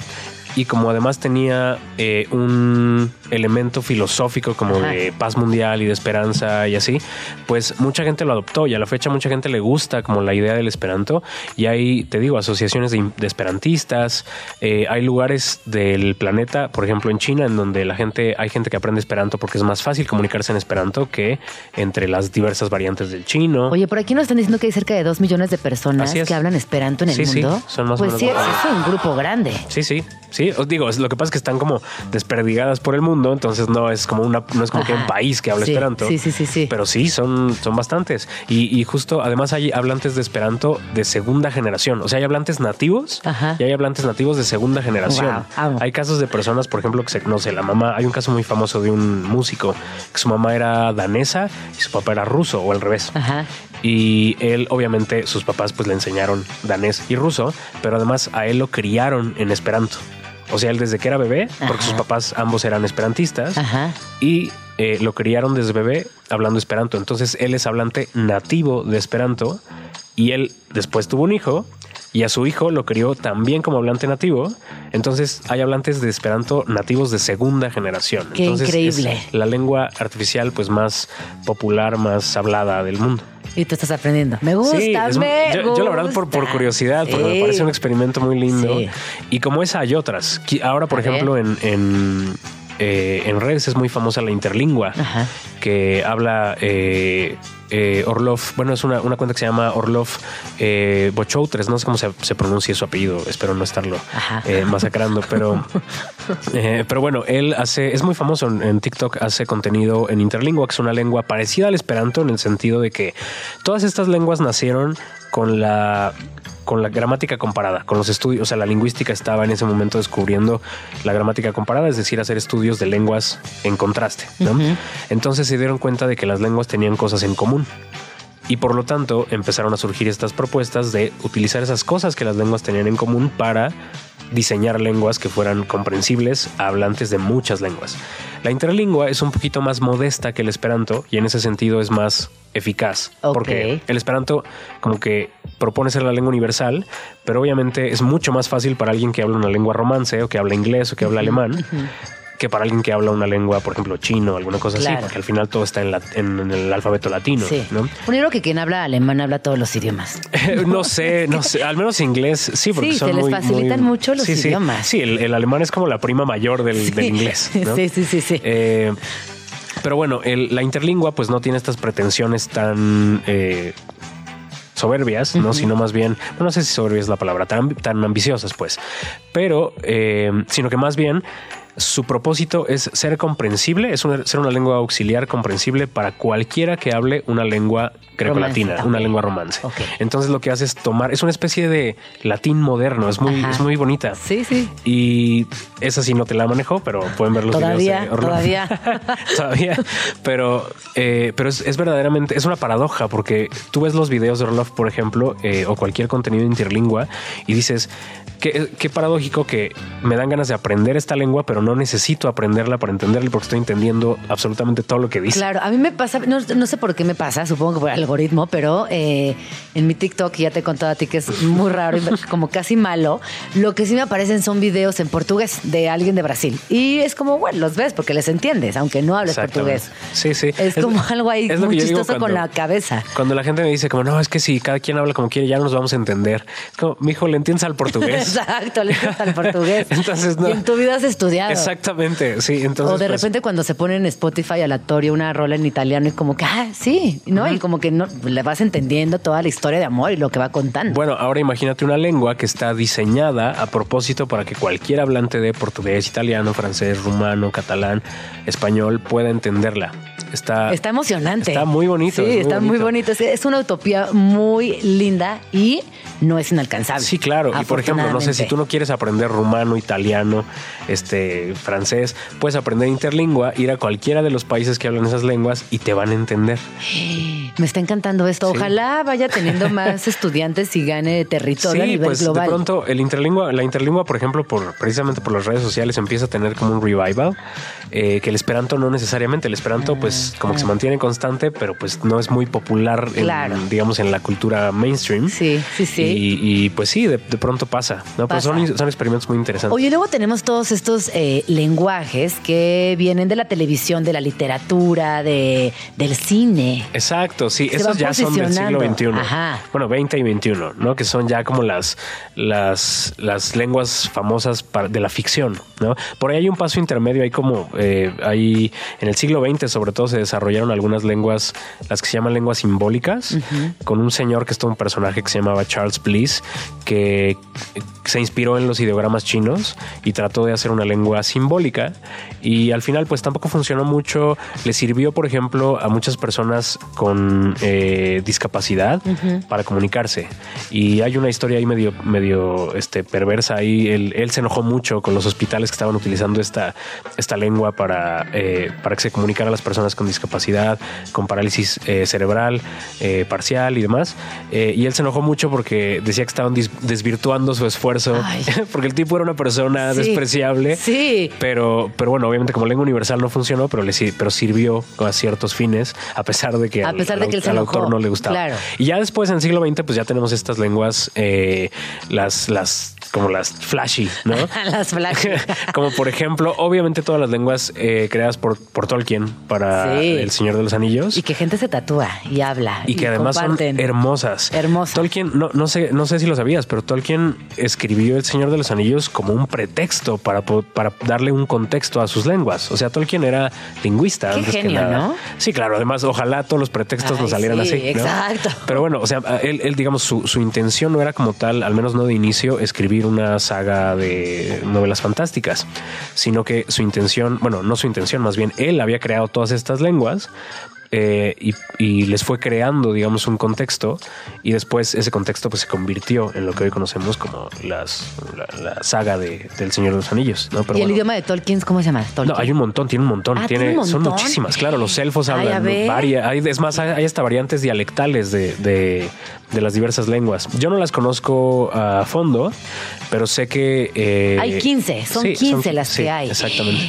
y como además tenía eh, un elemento filosófico como Ajá. de paz mundial y de esperanza y así, pues mucha gente lo adoptó y a la fecha mucha gente le gusta como la idea del esperanto y hay, te digo, asociaciones de, de esperantistas, eh, hay lugares del planeta, por ejemplo en China, en donde la gente, hay gente que aprende esperanto porque es más fácil comunicarse en esperanto que entre las diversas variantes del chino. Oye, por aquí nos están diciendo que hay cerca de dos millones de personas es. que hablan esperanto en el Sí, sí, mundo. son más o pues menos sí, es un grupo grande. Sí, sí, sí. Os digo, lo que pasa es que están como desperdigadas por el mundo, entonces no es como una, no es como que un país que habla Sí, esperanto. sí, sí, sí, sí. Pero sí, son, son bastantes. Y, y justo, además hay hablantes de esperanto de segunda generación. O sea, hay hablantes nativos Ajá. y hay hablantes nativos de segunda generación. Wow. Hay casos de personas, por ejemplo, que se, no sé, la mamá, hay un caso muy famoso de un músico que su mamá era danesa y su papá era ruso o al revés. Ajá. Y él, obviamente, sus papás pues le enseñaron danés y ruso, pero además a él lo criaron en esperanto. O sea, él desde que era bebé, porque sus papás ambos eran esperantistas, Ajá. y eh, lo criaron desde bebé hablando esperanto. Entonces él es hablante nativo de esperanto y él después tuvo un hijo y a su hijo lo crió también como hablante nativo. Entonces hay hablantes de esperanto nativos de segunda generación. Qué Entonces, increíble. Es la lengua artificial pues más popular, más hablada del mundo. Y tú estás aprendiendo. Me gusta, Sí, es- me yo, yo la verdad por, por gusta. curiosidad, porque me parece un experimento muy lindo. Sí. Y como esa hay otras. Ahora, por A ver. ejemplo, en, en, eh, en redes es muy famosa la interlingua, Ajá. que habla eh, eh, Orlov, bueno, es una, una cuenta que se llama Orlov eh, Bochoutres, no sé cómo se, se pronuncia su apellido, espero no estarlo masacrando, pero, <laughs> pero bueno, él hace, es muy famoso en, en TikTok, hace contenido en interlingua, que es una lengua parecida al esperanto en el sentido de que todas estas lenguas nacieron con la con la gramática comparada, con los estudios, o sea, la lingüística estaba en ese momento descubriendo la gramática comparada, es decir, hacer estudios de lenguas en contraste, ¿no? Entonces se dieron cuenta de que las lenguas tenían cosas en común. Y por lo tanto empezaron a surgir estas propuestas de utilizar esas cosas que las lenguas tenían en común para diseñar lenguas que fueran comprensibles a hablantes de muchas lenguas. La interlingua es un poquito más modesta que el esperanto y en ese sentido es más eficaz. Porque el esperanto como que propone ser la lengua universal, pero obviamente es mucho más fácil para alguien que habla una lengua romance o que habla inglés o que habla alemán. Que para alguien que habla una lengua, por ejemplo, chino o alguna cosa Claro. así, porque al final todo está en, la- en- en el alfabeto latino, Sí. ¿no? Yo creo que quien habla alemán habla todos los idiomas. <laughs> no sé, no sé, al menos inglés, sí, porque Sí, son se les muy- facilitan muy- mucho los sí, sí. idiomas. Sí, el, el alemán es como la prima mayor del, del inglés. <laughs> ¿no? Sí, sí, sí, sí. Eh, pero bueno, el- la interlingua pues no tiene estas pretensiones tan eh, soberbias, ¿no? Sino más bien, no sé si soberbia es la palabra, tan, tan ambiciosas, pues. Pero, eh, sino que más bien su propósito es ser comprensible, es una- ser una lengua auxiliar comprensible para cualquiera que hable una lengua grecolatina, una lengua romance. Entonces lo que hace es tomar, es una especie de latín moderno, es muy, Ajá. es muy bonita. Sí, sí. Y esa sí no te la manejo, pero pueden ver los Todavía, videos de todavía. <laughs> todavía. Pero, eh, pero es, es verdaderamente, es una paradoja porque tú ves los videos de Orlov, por ejemplo, eh, o cualquier contenido interlingua y dices, qué, qué paradójico que me dan ganas de aprender esta lengua, pero no necesito aprenderla para entenderla porque estoy entendiendo absolutamente todo lo que dice. Claro, a mí me pasa, no, no sé por qué me pasa, supongo que por el algoritmo, pero eh, en mi TikTok, ya te he contado a ti que es muy raro y <laughs> como casi malo, lo que sí me aparecen son videos en portugués de alguien de Brasil. Y es como, bueno, los ves porque les entiendes, aunque no hables portugués. Sí, sí. Es, como algo ahí muy chistoso con la cabeza. Cuando la gente me dice como, no, es que si cada quien habla como quiere, ya nos vamos a entender. Es como, mi hijo, le entiendes al portugués. <laughs> Exacto, le gusta el portugués. <laughs> Entonces, no. Y en tu vida has estudiado. Exactamente, sí. Entonces, o de pues, repente cuando se pone en Spotify aleatorio una rola en italiano y como que, ah, sí, ¿no? Y como que no, le vas entendiendo toda la historia de amor y lo que va contando. Bueno, ahora imagínate una lengua que está diseñada a propósito para que cualquier hablante de portugués, italiano, francés, rumano, catalán, español pueda entenderla. Está, Está emocionante. Está muy bonito. Sí, es está muy bonito. Es, una utopía muy linda y no es inalcanzable. Sí, claro. Y por ejemplo, no sé si tú no quieres aprender rumano, italiano, este, francés, puedes aprender interlingua, ir a cualquiera de los países que hablan esas lenguas y te van a entender. <gasps> Me está encantando esto. Sí. Ojalá vaya teniendo <laughs> más estudiantes y gane territorio a Sí, nivel pues global. de pronto el interlingua, la interlingua, por ejemplo, por precisamente por las redes sociales empieza a tener como un revival, eh, que el esperanto no necesariamente. El esperanto, pues, como que se mantiene constante, pero pues no es muy popular, en, digamos, en la cultura mainstream. Sí, sí, sí. Y, y, pues sí, de, de pronto pasa. ¿no? Pues son, son experimentos muy interesantes. Oye, luego tenemos todos estos eh, lenguajes que vienen de la televisión, de la literatura, de, del cine. Exacto, sí, Se esos ya son del siglo. XXI. Ajá. Bueno, 20 y 21, ¿no? Que son ya como las, las, las lenguas famosas de la ficción, ¿no? Por ahí hay un paso intermedio, hay como, eh, hay, en el siglo XX sobre todo se desarrollaron algunas lenguas, las que se llaman lenguas simbólicas, con un señor que es todo un personaje que se llamaba Charles Bliss, que se inspiró en los ideogramas chinos y trató de hacer una lengua simbólica y al final pues tampoco funcionó mucho. Le sirvió, por ejemplo, a muchas personas con eh, discapacidad para comunicarse. Y hay una historia ahí medio, medio este, perversa ahí. Él, él se enojó mucho con los hospitales que estaban utilizando esta, esta lengua para, eh, para que se comunicara a las personas con discapacidad, con parálisis eh, cerebral eh, parcial y demás. Eh, y él se enojó mucho porque decía que estaban desvirtuando su esfuerzo, Ay. <laughs> porque el tipo era una persona Sí. despreciable. Sí. Pero, pero bueno, obviamente como lengua universal no funcionó, pero, le, pero sirvió a ciertos fines, a pesar de que, A al- pesar de al, que al enojó. autor no le gustaba. Claro. Y ya después, en el siglo XX, pues ya tenemos estas lenguas, eh, las, las, como las flashy, ¿no? <laughs> Las flash. <laughs> como por ejemplo, obviamente todas las lenguas eh, creadas por, por Tolkien para Sí. El Señor de los Anillos. y que gente se tatúa y habla. Y que además comparten. son hermosas. Hermosas. Tolkien, no, no sé, no sé si lo sabías, pero Tolkien escribió El Señor de los Anillos como un pretexto para, para darle un contexto a sus lenguas. O sea, Tolkien era lingüista. Qué antes que genio, nada. ¿no? Sí, claro. Además, ojalá todos los pretextos Ay, nos salieran sí, así. ¿no? exacto. Pero bueno, o sea, él, él, digamos, su, su intención no era como tal, al menos no de inicio, escribir una saga de novelas fantásticas, sino que su intención, bueno, no su intención, más bien él había creado todas estas lenguas. Eh, y, y les fue creando, digamos, un contexto y después ese contexto pues se convirtió en lo que hoy conocemos como las, la, la saga de, del Señor de los Anillos. ¿no? Pero ¿Y el bueno. idioma de Tolkien cómo se llama? Tolkien. No, hay un montón, tiene un montón. Ah, tiene, tiene un Son muchísimas, claro. Los elfos Ay, hablan varias. Hay, es más, hay, hay hasta variantes dialectales de, de- de las diversas lenguas. Yo no las conozco a fondo, pero sé que. eh, Hay 15, son sí, 15 las sí, que hay. Exactamente.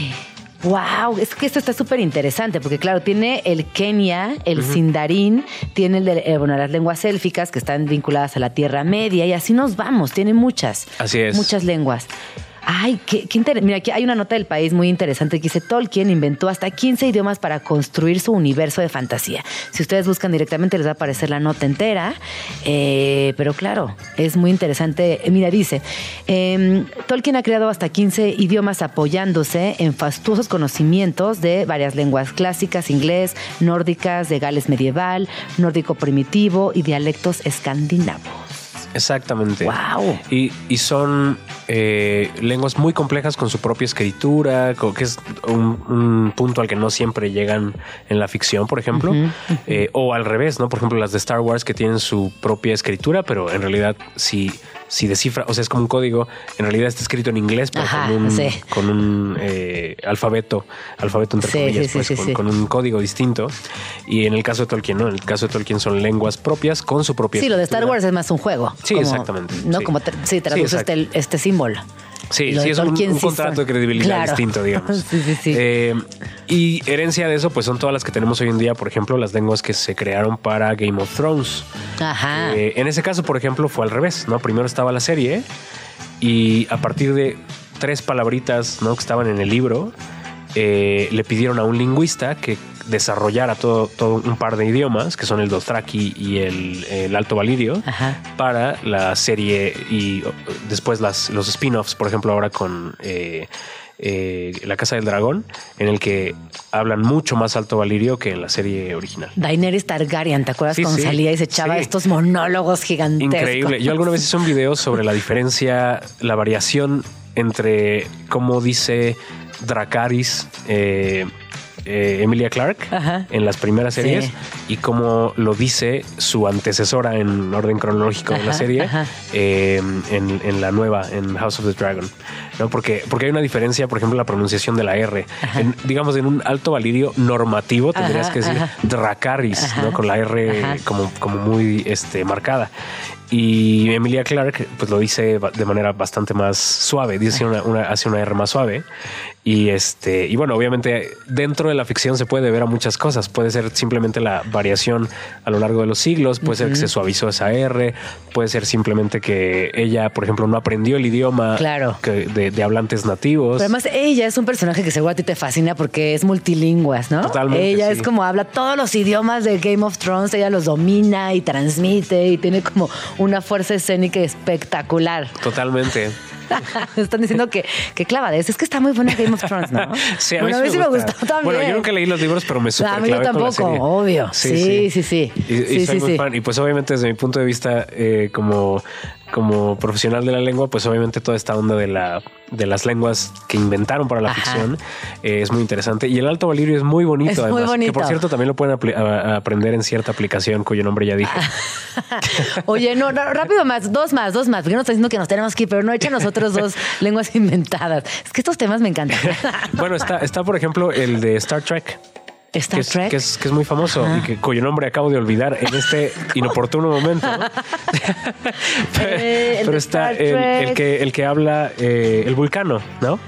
Wow, es que esto está súper interesante porque claro, tiene el Kenia, el Sindarín, tiene el de, eh, bueno, las lenguas élficas que están vinculadas a la Tierra Media y así nos vamos, tiene muchas. Así es. Muchas lenguas. Ay, qué, interesante. Mira, aquí hay una nota del país muy interesante que dice Tolkien inventó hasta 15 idiomas para construir su universo de fantasía. Si ustedes buscan directamente les va a aparecer la nota entera, Eh, pero claro, es muy interesante. Mira, dice, em, Tolkien ha creado hasta 15 idiomas apoyándose en fastuosos conocimientos de varias lenguas clásicas, inglés, nórdicas, de Gales medieval, nórdico primitivo y dialectos escandinavos. Exactamente. Wow. Y, y son eh, lenguas muy complejas con su propia escritura, que es un, un punto al que no siempre llegan en la ficción, por ejemplo. Eh, o al revés, ¿no? Por ejemplo, las de Star Wars que tienen su propia escritura, pero en realidad si, si descifra, o sea, es como un código, en realidad está escrito en inglés, pero Ajá, con un, sí. con un eh, alfabeto, alfabeto entre Sí, comillas, sí, pues, con, un código distinto. Y en el caso de Tolkien, ¿no? En el caso de Tolkien son lenguas propias con su propia Sí, lo de Star. Wars es más un juego. Sí, exactamente, No como tra- sí, traduce este, este símbolo. Sí, sí, es un, contrato de credibilidad Claro. distinto, digamos. <laughs> Sí, sí, sí. Eh, y herencia de eso, pues son todas las que tenemos hoy en día, por ejemplo, las lenguas que se crearon para Game of Thrones. Ajá. Eh, en ese caso, por ejemplo, fue al revés, ¿no? Primero estaba la serie y a partir de tres palabritas, ¿no? Que estaban en el libro, eh, le pidieron a un lingüista que desarrollara todo, todo un par de idiomas, que son el Dothraki y el, el Alto Valirio, Ajá. para la serie y después las, los spin-offs, por ejemplo, ahora con eh, eh, La Casa del Dragón, en el que hablan mucho más Alto Valirio que en la serie original. Daenerys Targaryen, ¿te acuerdas Sí, cuando sí. salía y se echaba Sí. estos monólogos gigantescos? Increíble. Yo alguna vez hice un video sobre la diferencia, la variación entre cómo dice Dracaris eh, eh, Emilia Clark Ajá. en las primeras Sí. series y cómo lo dice su antecesora en orden cronológico de la serie eh, en, en la nueva, en House of the Dragon. ¿no? Porque, porque hay una diferencia, por ejemplo, la pronunciación de la R. En, digamos, en un alto valirio normativo tendrías que decir ajá. Dracaris. ¿no? Con la R como, como muy este, marcada. Y Emilia Clark pues lo dice de manera bastante más suave, dice una, una- hace una R más suave. Y este, y bueno, obviamente dentro de la ficción se puede ver a muchas cosas. Puede ser simplemente la variación a lo largo de los siglos, puede ser que se suavizó esa R, puede ser simplemente que ella, por ejemplo, no aprendió el idioma Claro. que- de, de hablantes nativos. Pero además ella es un personaje que seguro a ti te fascina porque es multilingüe, ¿no? Totalmente, Ella sí. es como habla todos los idiomas de Game of Thrones, ella los domina y transmite y tiene como una fuerza escénica espectacular. Totalmente. <laughs> Están diciendo que, que clavades. Es que está muy buena Game of Thrones, ¿no? <laughs> Sí, a mí bueno, sí sí me gustó también. Bueno, yo nunca leí los libros, pero me super A mí yo tampoco, obvio. Sí, sí, sí. Y, y Sí, soy sí, muy sí. fan. Y pues obviamente desde mi punto de vista eh, como, como profesional de la lengua, pues obviamente toda esta onda de la de las lenguas que inventaron para la Ajá. ficción eh, es muy interesante. Y el Alto Valirio es muy bonito, Es muy además. bonito. Que por cierto también lo pueden aprender en cierta aplicación cuyo nombre ya dije. <laughs> Oye, no, no, rápido más, dos más, dos más, porque no está diciendo que nos tenemos que ir, pero no echa nosotros dos <laughs> lenguas inventadas. Es que estos temas me encantan. <laughs> bueno, está, está por ejemplo el de Star Trek. Star que es, Trek. Que es, que es muy famoso y que, cuyo nombre acabo de olvidar en este inoportuno momento. <laughs> pero, Eh, pero de está el, el que, el que habla el vulcano, ¿no?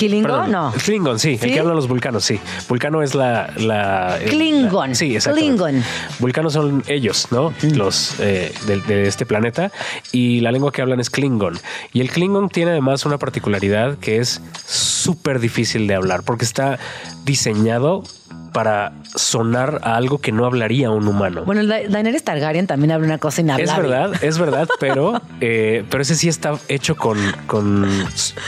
¿Kilingo? No. Klingon, sí, ¿Sí? el que hablan los vulcanos, sí. Vulcano es la. la Klingon. la- sí, exacto. Klingon. Vulcanos son ellos, ¿no? Los eh, de, de este planeta. Y la lengua que hablan es Klingon. Y el Klingon tiene además una particularidad que es súper difícil de hablar porque está diseñado para sonar a algo que no hablaría un humano. Bueno, Daenerys Targaryen también habla una cosa inhablable. Es verdad, es verdad, <laughs> pero, eh, pero ese sí está hecho con, con,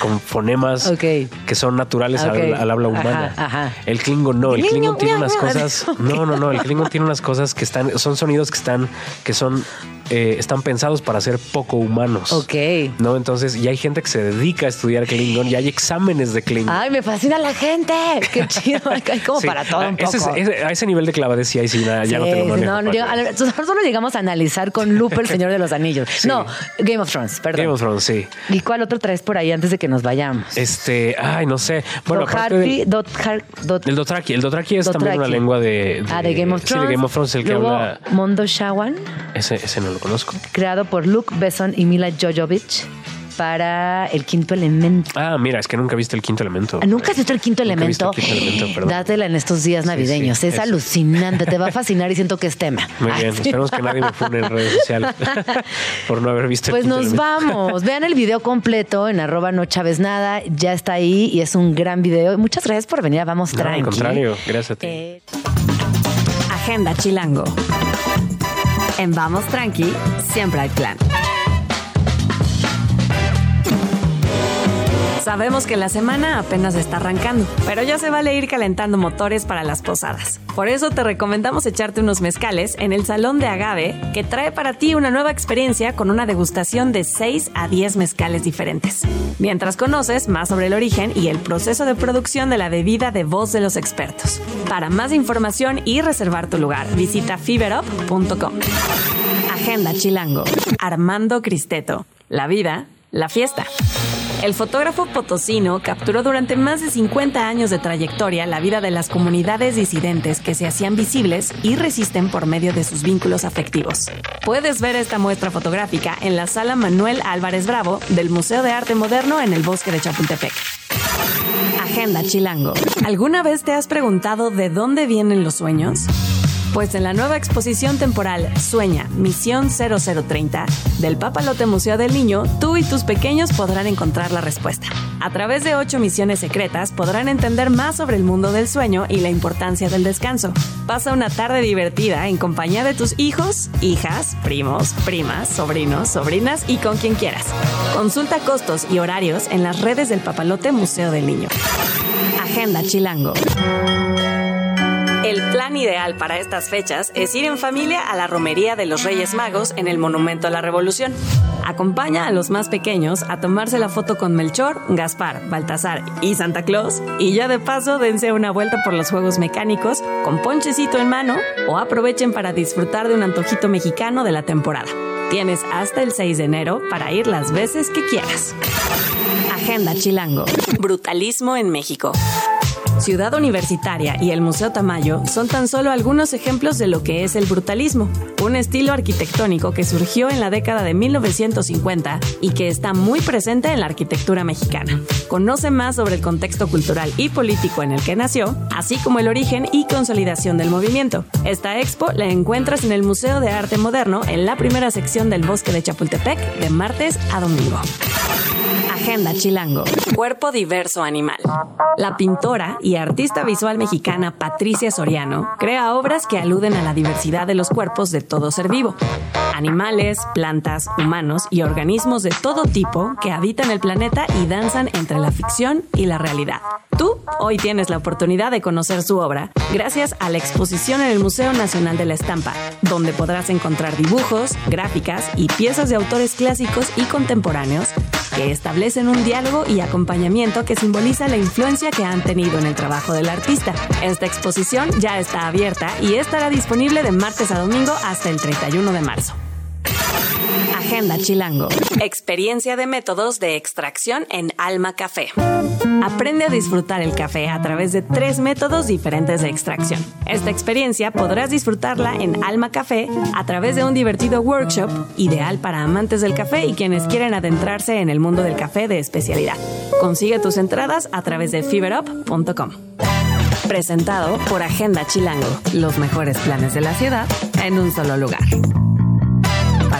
con fonemas que son naturales al- habla humana. ajá. El Klingon no, el Klingon tiene unas cosas. No, no, no, el <laughs> Klingon tiene unas cosas que están, son sonidos que están, que son, eh, están pensados para ser poco humanos. Ok. No, entonces, y hay gente que se dedica a estudiar Klingon y hay exámenes de Klingon. Ay, me fascina la gente. Qué <laughs> chido. Hay como Sí, para todo un poco. ese, ese- a ese nivel de clavadez sí, ahí sí, nada, ya no te Sí, lo sí, manejo. no, no, la- solo llegamos a analizar con lupa el <laughs> Señor de los Anillos. Sí. No, Game of Thrones, perdón. Game of Thrones, sí. ¿Y cuál otro traes por ahí antes de que nos vayamos? Este, ay, no sé. Bueno, aparte del- Dothar- Dot- El Dothraki. El Dothraki es también una lengua de, ah, de Game of Thrones. Sí, de Game of Thrones, el que Luego, habla. Mondo Shawan, Ese, ese no lo conozco. creado por Luke Besson y Mila Jojovic para el quinto elemento. Ah, mira, es que nunca viste el quinto elemento. Ah, ¿Nunca has visto el quinto Nunca elemento? el quinto elemento, perdón. Dátela en estos días navideños. sí, es eso. alucinante, te va a fascinar y siento que es tema. Muy bien, esperemos que nadie me fune en redes sociales <laughs> por no haber visto el Pues quinto nos elemento. vamos. Vean el video completo en arroba no chaves nada. Ya está ahí y es un gran video. Muchas gracias por venir a Vamos No, Tranqui. al contrario, gracias a ti. Eh, Agenda Chilango. En Vamos Tranqui, siempre hay plan. Sabemos que la semana apenas está arrancando, pero ya se vale ir calentando motores para las posadas. Por eso te recomendamos echarte unos mezcales en el Salón de Agave, que trae para ti una nueva experiencia con una degustación de 6 a 10 mezcales diferentes. Mientras conoces más sobre el origen y el proceso de producción de la bebida de voz de los expertos. Para más información y reservar tu lugar, visita fiberup.com. Agenda Chilango. Armando Cristeto. La vida, la fiesta. El fotógrafo potosino capturó durante más de 50 años de trayectoria la vida de las comunidades disidentes que se hacían visibles y resisten por medio de sus vínculos afectivos. Puedes ver esta muestra fotográfica en la sala Manuel Álvarez Bravo del Museo de Arte Moderno en el bosque de Chapultepec. Agenda Chilango. ¿Alguna vez te has preguntado de dónde vienen los sueños? Pues en la nueva exposición temporal Sueña, Misión 0030 del Papalote Museo del Niño, tú y tus pequeños podrán encontrar la respuesta. A través de ocho misiones secretas podrán entender más sobre el mundo del sueño y la importancia del descanso. Pasa una tarde divertida en compañía de tus hijos, hijas, primos, primas, sobrinos, sobrinas y con quien quieras. Consulta costos y horarios en las redes del Papalote Museo del Niño. Agenda Chilango. El plan ideal para estas fechas es ir en familia a la romería de los Reyes Magos en el Monumento a la Revolución. Acompaña a los más pequeños a tomarse la foto con Melchor, Gaspar, Baltasar y Santa Claus y ya de paso dense una vuelta por los juegos mecánicos con ponchecito en mano o aprovechen para disfrutar de un antojito mexicano de la temporada. Tienes hasta el 6 de enero para ir las veces que quieras. Agenda Chilango. Brutalismo en México. Ciudad Universitaria y el Museo Tamayo son tan solo algunos ejemplos de lo que es el brutalismo, un estilo arquitectónico que surgió en la década de 1950 y que está muy presente en la arquitectura mexicana. Conoce más sobre el contexto cultural y político en el que nació, así como el origen y consolidación del movimiento. Esta expo la encuentras en el Museo de Arte Moderno en la primera sección del Bosque de Chapultepec de martes a domingo. Agenda Chilango. Cuerpo diverso animal. La pintora y artista visual mexicana Patricia Soriano crea obras que aluden a la diversidad de los cuerpos de todo ser vivo. Animales, plantas, humanos y organismos de todo tipo que habitan el planeta y danzan entre la ficción y la realidad. Tú hoy tienes la oportunidad de conocer su obra gracias a la exposición en el Museo Nacional de la Estampa, donde podrás encontrar dibujos, gráficas y piezas de autores clásicos y contemporáneos que establecen un diálogo y acompañamiento que simboliza la influencia que han tenido en el trabajo del artista. Esta exposición ya está abierta y estará disponible de martes a domingo hasta el 31 de marzo. Agenda Chilango. Experiencia de métodos de extracción en Alma Café. Aprende a disfrutar el café a través de tres métodos diferentes de extracción. Esta experiencia podrás disfrutarla en Alma Café a través de un divertido workshop ideal para amantes del café y quienes quieren adentrarse en el mundo del café de especialidad. Consigue tus entradas a través de feverup.com. Presentado por Agenda Chilango, los mejores planes de la ciudad en un solo lugar.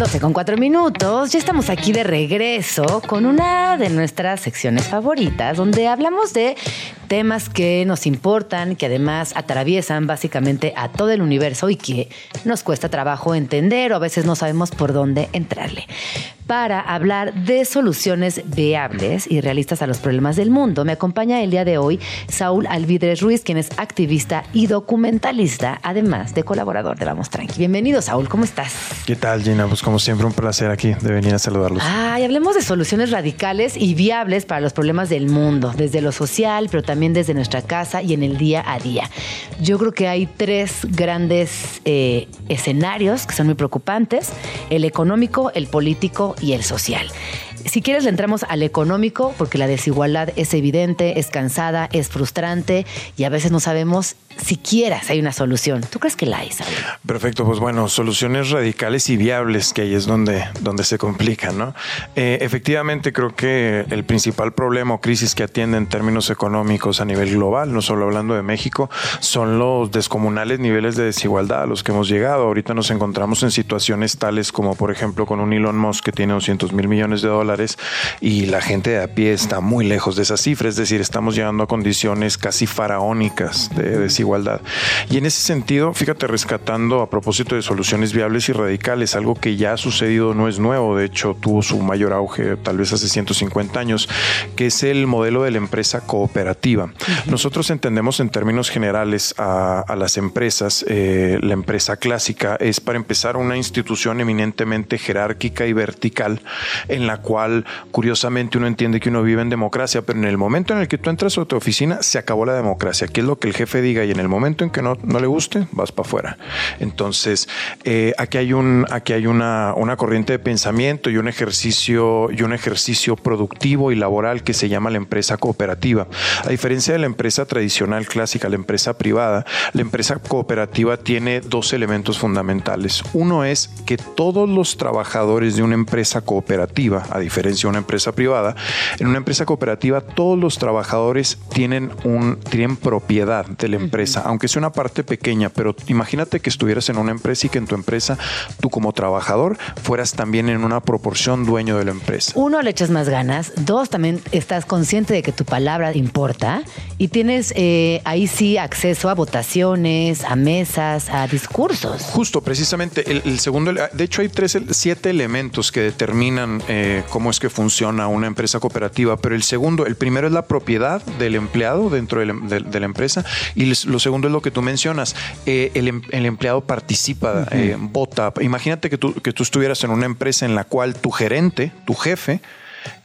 12 con 4 minutos, ya estamos aquí de regreso con una de nuestras secciones favoritas, donde hablamos de temas que nos importan, que además atraviesan básicamente a todo el universo y que nos cuesta trabajo entender o a veces no sabemos por dónde entrarle para hablar de soluciones viables y realistas a los problemas del mundo. Me acompaña el día de hoy Saúl Alvidres Ruiz, quien es activista y documentalista, además de colaborador de Vamos Tranqui. Bienvenido, Saúl, ¿cómo estás? ¿Qué tal, Gina? Pues como siempre, un placer aquí de venir a saludarlos. Ay, hablemos de soluciones radicales y viables para los problemas del mundo, desde lo social, pero también desde nuestra casa y en el día a día. Yo creo que hay tres grandes eh, escenarios que son muy preocupantes, el económico, el político y el social. Si quieres, le entramos al económico, porque la desigualdad es evidente, es cansada, es frustrante y a veces no sabemos siquiera si hay una solución. ¿Tú crees que la hay, Saúl? Perfecto, pues bueno, soluciones radicales y viables, que ahí es donde, donde se complica, ¿no? Eh, efectivamente, creo que el principal problema o crisis que atiende en términos económicos a nivel global, no solo hablando de México, son los descomunales niveles de desigualdad a los que hemos llegado. Ahorita nos encontramos en situaciones tales como, por ejemplo, con un Elon Musk que tiene 200 mil millones de dólares y la gente de a pie está muy lejos de esa cifra, es decir, estamos llegando a condiciones casi faraónicas de desigualdad. Y en ese sentido, fíjate, rescatando a propósito de soluciones viables y radicales, algo que ya ha sucedido no es nuevo, de hecho tuvo su mayor auge tal vez hace 150 años, que es el modelo de la empresa cooperativa. Nosotros entendemos en términos generales a, a las empresas, eh, la empresa clásica es para empezar una institución eminentemente jerárquica y vertical en la cual curiosamente uno entiende que uno vive en democracia, pero en el momento en el que tú entras a tu oficina se acabó la democracia. Aquí es lo que el jefe diga y en el momento en que no, no le guste, vas para afuera. Entonces, eh, aquí hay, un, aquí hay una, una corriente de pensamiento y un ejercicio y un ejercicio productivo y laboral que se llama la empresa cooperativa. A diferencia de la empresa tradicional clásica, la empresa privada, la empresa cooperativa tiene dos elementos fundamentales. Uno es que todos los trabajadores de una empresa cooperativa, a diferencia de una empresa privada, en una empresa cooperativa todos los trabajadores tienen un tienen propiedad de la empresa, aunque sea una parte pequeña, pero imagínate que estuvieras en una empresa y que en tu empresa tú como trabajador fueras también en una proporción dueño de la empresa. Uno, le echas más ganas. Dos, también estás consciente de que tu palabra importa y tienes eh, ahí sí acceso a votaciones, a mesas, a discursos. Justo, precisamente, el, el segundo, de hecho hay tres, siete elementos que determinan eh, cómo es que funciona una empresa cooperativa, pero el segundo, el primero es la propiedad del empleado dentro de la, de- de la empresa y lo segundo es lo que tú mencionas, eh, el, em- el empleado participa, eh, vota. Imagínate que tú, que tú estuvieras en una empresa en la cual tu gerente, tu jefe,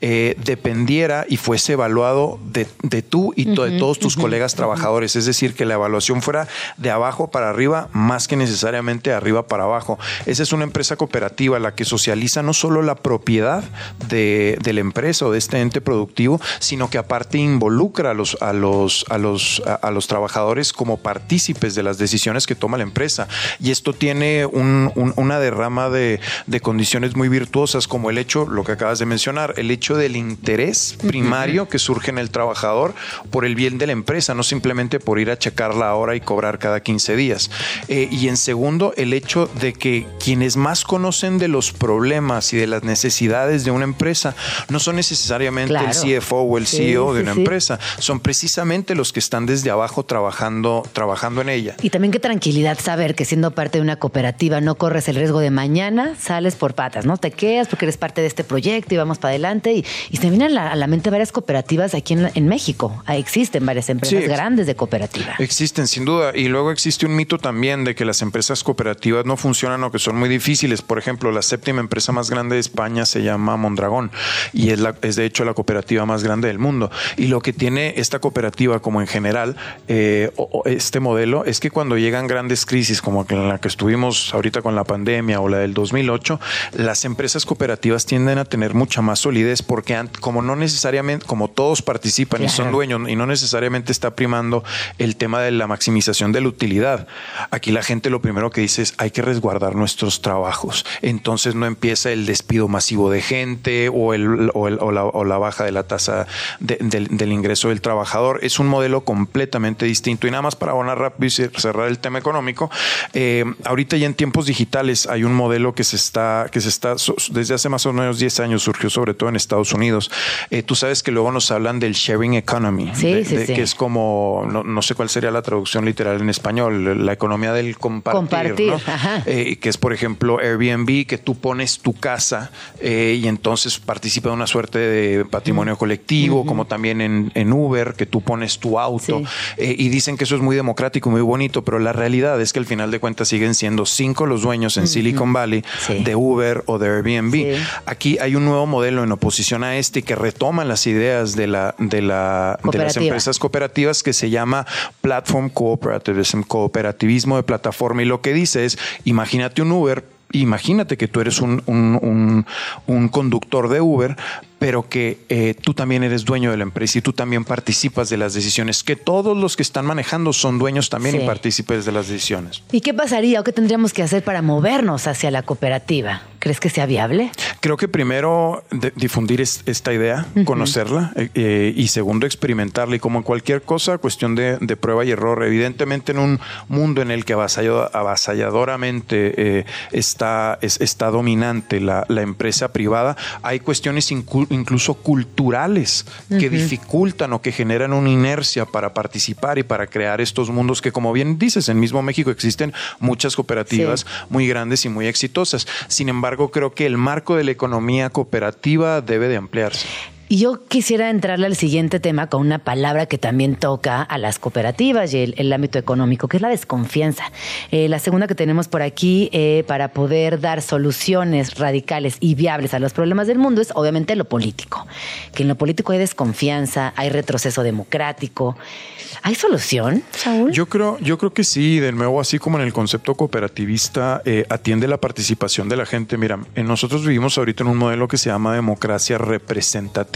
eh, dependiera y fuese evaluado de, de tú y to- de todos tus colegas trabajadores. Es decir, que la evaluación fuera de abajo para arriba más que necesariamente de arriba para abajo. Esa es una empresa cooperativa la que socializa no solo la propiedad de, de la empresa o de este ente productivo, sino que aparte involucra a los, a los, a los, a, a los trabajadores como partícipes de las decisiones que toma la empresa. Y esto tiene un- un- una derrama de, de condiciones muy virtuosas, como el hecho, lo que acabas de mencionar, el hecho del interés primario que surge en el trabajador por el bien de la empresa, no simplemente por ir a checar la hora y cobrar cada 15 días. Eh, y en segundo, el hecho de que quienes más conocen de los problemas y de las necesidades de una empresa no son necesariamente Claro. el CFO o el Sí, CEO de sí, una sí. empresa, son precisamente los que están desde abajo trabajando, trabajando en ella. Y también qué tranquilidad saber que siendo parte de una cooperativa no corres el riesgo de mañana sales por patas, ¿no? Te quedas porque eres parte de este proyecto y vamos para adelante. Y, y se vienen a la, a la mente varias cooperativas aquí en, en México. Ah, existen varias empresas Sí. grandes de cooperativa. Existen, sin duda. Y luego existe un mito también de que las empresas cooperativas no funcionan o que son muy difíciles. Por ejemplo, la séptima empresa más grande de España se llama Mondragón y es, la, es de hecho la cooperativa más grande del mundo. Y lo que tiene esta cooperativa, como en general, eh, o- o este modelo, es que cuando llegan grandes crisis, como en la que estuvimos ahorita con la pandemia o la del 2008, las empresas cooperativas tienden a tener mucha más solidez porque ant- como no necesariamente, como todos participan y son dueños, y no necesariamente está primando el tema de la maximización de la utilidad. Aquí la gente lo primero que dice es hay que resguardar nuestros trabajos. Entonces no empieza el despido masivo de gente o, el, o, el- o la, o la baja de la tasa de- del, del ingreso del trabajador. Es un modelo completamente distinto. Y nada más para abonar rápido y cerrar el tema económico, eh, ahorita ya en tiempos digitales hay un modelo que se está, que se está, desde hace más o menos 10 años surgió sobre todo en Estados Unidos. Eh, tú sabes que luego nos hablan del sharing economy, Sí, de- sí, de- sí. que es como, no, no sé cuál sería la traducción literal en español, la economía del compartir, Compartir, ¿no? Eh, que es por ejemplo Airbnb, que tú pones tu casa eh, y entonces participa de una suerte de patrimonio colectivo, como también en, en Uber, que tú pones tu auto eh, y dicen que eso es muy democrático, muy bonito, pero la realidad es que al final de cuentas siguen siendo cinco los dueños en Silicon Valley de Uber o de Airbnb. Aquí hay un nuevo modelo en oposición a este que retoma las ideas de, la, de, la, de las empresas cooperativas que se llama Platform Cooperativism, cooperativismo de plataforma. Y lo que dice es, imagínate un Uber, imagínate que tú eres un, un- un- un conductor de Uber, pero que eh, tú también eres dueño de la empresa y tú también participas de las decisiones, que todos los que están manejando son dueños también Sí. y partícipes de las decisiones. ¿Y qué pasaría o qué tendríamos que hacer para movernos hacia la cooperativa? ¿Crees que sea viable? Creo que primero de- difundir es- esta idea, conocerla eh, eh, y segundo experimentarla y como en cualquier cosa, cuestión de, de prueba y error. Evidentemente en un mundo en el que avasallado- avasalladoramente eh, está, es- está dominante la, la empresa privada, hay cuestiones incluso culturales que dificultan o que generan una inercia para participar y para crear estos mundos que como bien dices, en mismo México existen muchas cooperativas Sí. muy grandes y muy exitosas. Sin embargo, creo que el marco de la economía cooperativa debe de ampliarse. Y yo quisiera entrarle al siguiente tema con una palabra que también toca a las cooperativas y el, ámbito económico, que es la desconfianza. Eh, la segunda que tenemos por aquí eh, para poder dar soluciones radicales y viables a los problemas del mundo es obviamente lo político. Que en lo político hay desconfianza, hay retroceso democrático. ¿Hay solución, Saúl? Yo creo, yo creo que sí, de nuevo, así como en el concepto cooperativista, eh, atiende la participación de la gente. Mira, nosotros vivimos ahorita en un modelo que se llama democracia representativa,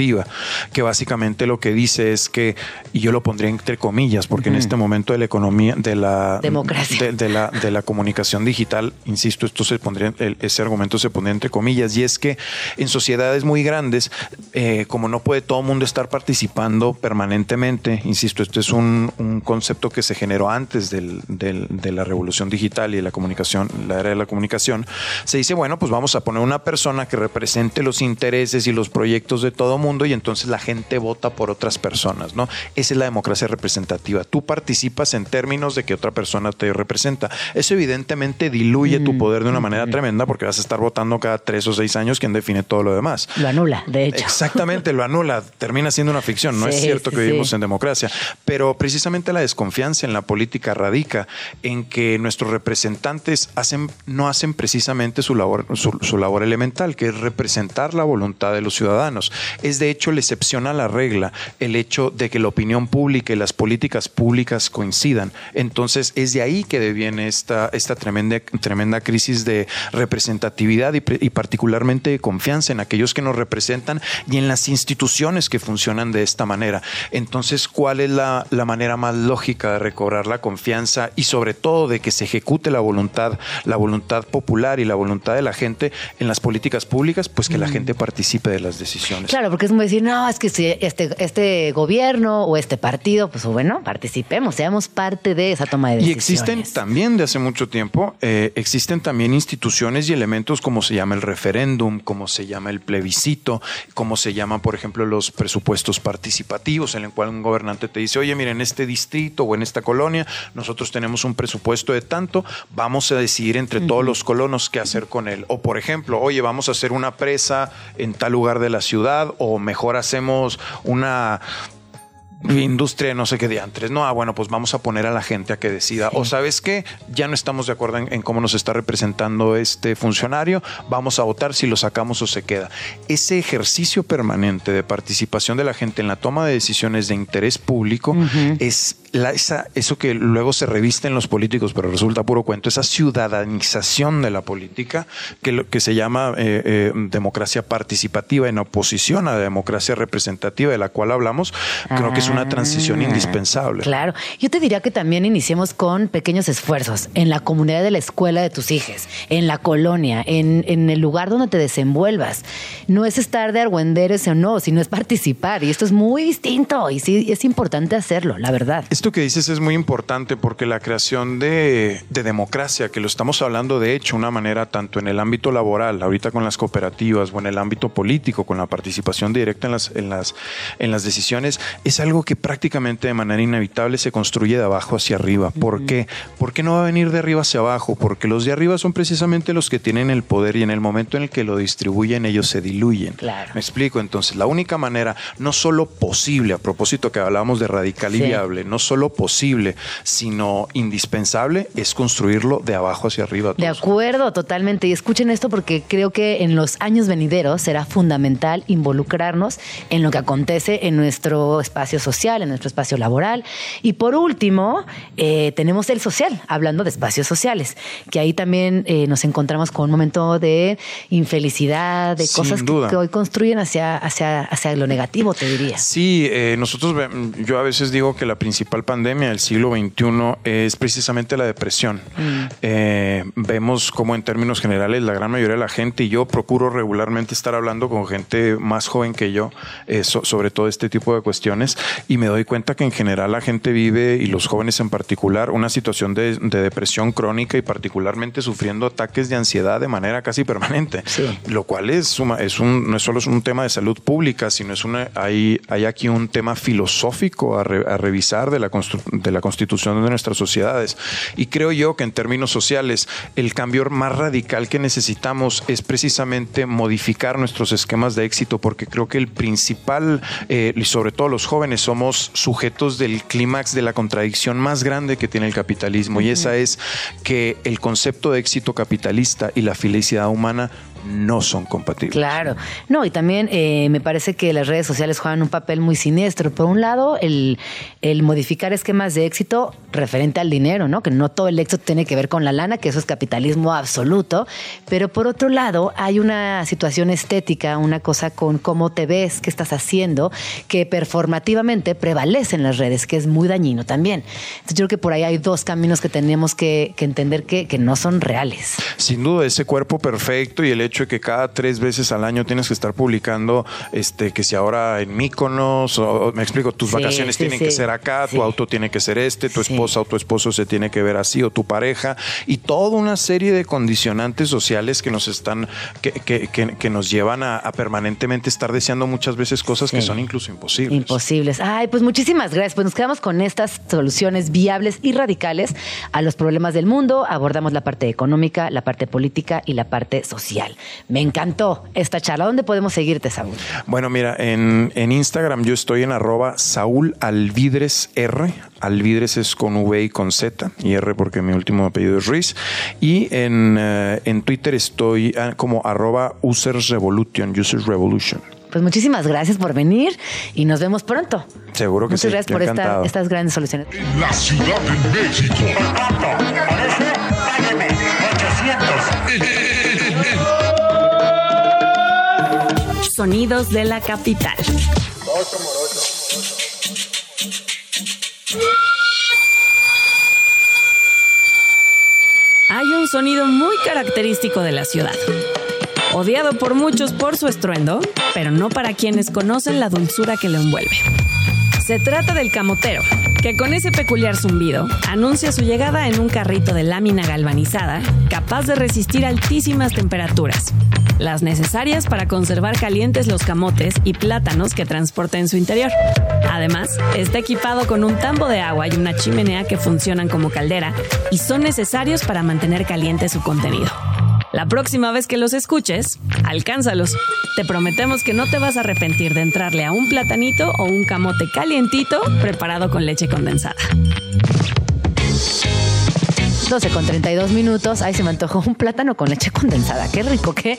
que básicamente lo que dice es que, y yo lo pondría entre comillas, porque en este momento de la economía, de la democracia, de, la, de la comunicación digital, insisto, esto se pondría, ese argumento se pondría entre comillas, y es que en sociedades muy grandes, eh, como no puede todo el mundo estar participando permanentemente, insisto, esto es un un, concepto que se generó antes de la revolución digital y de la comunicación, la era de la comunicación, se dice, bueno, pues vamos a poner una persona que represente los intereses y los proyectos de todo mundo y entonces la gente vota por otras personas, ¿no? Esa es la democracia representativa. Tú participas en términos de que otra persona te representa. Eso evidentemente diluye tu mm, poder de una manera mm. tremenda porque vas a estar votando cada tres o seis años quien define todo lo demás. Lo anula, de hecho. Exactamente, lo anula. Termina siendo una ficción. No es cierto que vivimos en democracia. Pero precisamente la desconfianza en la política radica en que nuestros representantes hacen, no hacen precisamente su labor, su, labor elemental, que es representar la voluntad de los ciudadanos. Es de hecho la excepción a la regla el hecho de que la opinión pública y las políticas públicas coincidan. Entonces es de ahí que deviene esta, esta tremenda, tremenda crisis de representatividad y, y particularmente de confianza en aquellos que nos representan y en las instituciones que funcionan de esta manera. Entonces, ¿cuál es la, la manera más lógica de recobrar la confianza y sobre todo de que se ejecute la voluntad, la voluntad popular y la voluntad de la gente en las políticas públicas, pues que la gente participe de las decisiones. Claro, porque es como decir, no, es que si este, este gobierno o este partido, pues bueno, participemos, seamos parte de esa toma de decisiones. Y existen también de hace mucho tiempo, eh, existen también instituciones y elementos como se llama el referéndum, como se llama el plebiscito, como se llaman, por ejemplo, los presupuestos participativos, en el cual un gobernante te dice, oye, miren, este distrito o en esta colonia, nosotros tenemos un presupuesto de tanto, vamos a decidir entre todos los colonos qué hacer con él. O por ejemplo, oye, vamos a hacer una presa en tal lugar de la ciudad o mejor hacemos una industria no sé qué diantres. No, ah, bueno, pues vamos a poner a la gente a que decida. O sabes qué, ya no estamos de acuerdo en, cómo nos está representando este funcionario, vamos a votar si lo sacamos o se queda. Ese ejercicio permanente de participación de la gente en la toma de decisiones de interés público es la, esa, eso que luego se reviste en los políticos, pero resulta puro cuento, esa ciudadanización de la política, que, lo, que se llama eh, eh, democracia participativa en oposición a la democracia representativa de la cual hablamos, creo que es una transición ah, indispensable. Claro, yo te diría que también iniciemos con pequeños esfuerzos en la comunidad de la escuela de tus hijos, en la colonia, en, en el lugar donde te desenvuelvas. No es estar de argüenderes o no, sino es participar, y esto es muy distinto, y sí, es importante hacerlo, la verdad. Esto que dices es muy importante porque la creación de, democracia, que lo estamos hablando de hecho, una manera tanto en el ámbito laboral, ahorita con las cooperativas, o en el ámbito político, con la participación directa en las, en las, en las decisiones, es algo que prácticamente de manera inevitable se construye de abajo hacia arriba. ¿Por qué? ¿Por qué no va a venir de arriba hacia abajo? Porque los de arriba son precisamente los que tienen el poder y en el momento en el que lo distribuyen ellos se diluyen. Claro. Me explico. Entonces, la única manera, no solo posible, a propósito que hablábamos de radical y viable, no solo posible, sino indispensable, es construirlo de abajo hacia arriba. De acuerdo, totalmente. Y escuchen esto porque creo que en los años venideros será fundamental involucrarnos en lo que acontece en nuestro espacio social, en nuestro espacio laboral. Y por último, eh, tenemos el social, hablando de espacios sociales, que ahí también eh, nos encontramos con un momento de infelicidad, de cosas que, hoy construyen hacia, hacia, hacia lo negativo, te diría. Sí, eh, nosotros, yo a veces digo que la principal pandemia del siglo XXI es precisamente la depresión. Mm. Eh, vemos como en términos generales la gran mayoría de la gente, y yo procuro regularmente estar hablando con gente más joven que yo eh, sobre todo este tipo de cuestiones, y me doy cuenta que en general la gente vive, y los jóvenes en particular, una situación de, de depresión crónica y particularmente sufriendo ataques de ansiedad de manera casi permanente, lo cual es, es un, no es solo es un tema de salud pública, sino es una, hay, hay aquí un tema filosófico a, re- a revisar de la, de la constitución de nuestras sociedades. Y creo yo que en términos sociales, el cambio más radical que necesitamos es precisamente modificar nuestros esquemas de éxito, porque creo que el principal, eh, y sobre todo los jóvenes, somos sujetos del clímax de la contradicción más grande que tiene el capitalismo, y esa es que el concepto de éxito capitalista y la felicidad humana no son compatibles. Claro. No, y también eh, me parece que las redes sociales juegan un papel muy siniestro. Por un lado, el, el modificar esquemas de éxito referente al dinero, ¿no? Que no todo el éxito tiene que ver con la lana, que eso es capitalismo absoluto. Pero por otro lado, hay una situación estética, una cosa con cómo te ves, qué estás haciendo, que performativamente prevalece en las redes, que es muy dañino también. Entonces, yo creo que por ahí hay dos caminos que tenemos que, que entender que, que no son reales. Sin duda, ese cuerpo perfecto y el hecho de que cada tres veces al año tienes que estar publicando, este, que si ahora en Míconos, o, me explico, tus Sí, vacaciones sí, tienen sí. que ser acá, tu auto tiene que ser este, tu esposa o tu esposo se tiene que ver así, o tu pareja, y toda una serie de condicionantes sociales que nos están, que, que- que- que nos llevan a, a permanentemente estar deseando muchas veces cosas que son incluso imposibles. Imposibles. Ay, pues muchísimas gracias. Pues nos quedamos con estas soluciones viables y radicales a los problemas del mundo. Abordamos la parte económica, la parte política y la parte social. Me encantó esta charla. ¿Dónde podemos seguirte, Saúl? Bueno, mira, en, en Instagram yo estoy en arroba Saúl Alvidres R. Alvidres es con V y con Z, y R porque mi último apellido es Ruiz. Y en, eh, en Twitter estoy ah, como arroba Users Revolution, Users Revolution. Pues muchísimas gracias por venir y nos vemos pronto. Seguro que Muchas sí. gracias yo por esta- estas grandes soluciones. La Ciudad de México. <laughs> Sonidos de la capital. Hay un sonido muy característico de la ciudad. Odiado por muchos por su estruendo, pero no para quienes conocen la dulzura que lo envuelve. Se trata del camotero, que con ese peculiar zumbido anuncia su llegada en un carrito de lámina galvanizada capaz de resistir altísimas temperaturas, las necesarias para conservar calientes los camotes y plátanos que transporta en su interior. Además, está equipado con un tambo de agua y una chimenea que funcionan como caldera y son necesarios para mantener caliente su contenido. La próxima vez que los escuches, alcánzalos. Te prometemos que no te vas a arrepentir de entrarle a un platanito o un camote calientito preparado con leche condensada. 12 con 32 minutos. Ay, se me antojó un plátano con leche condensada. Qué rico, qué,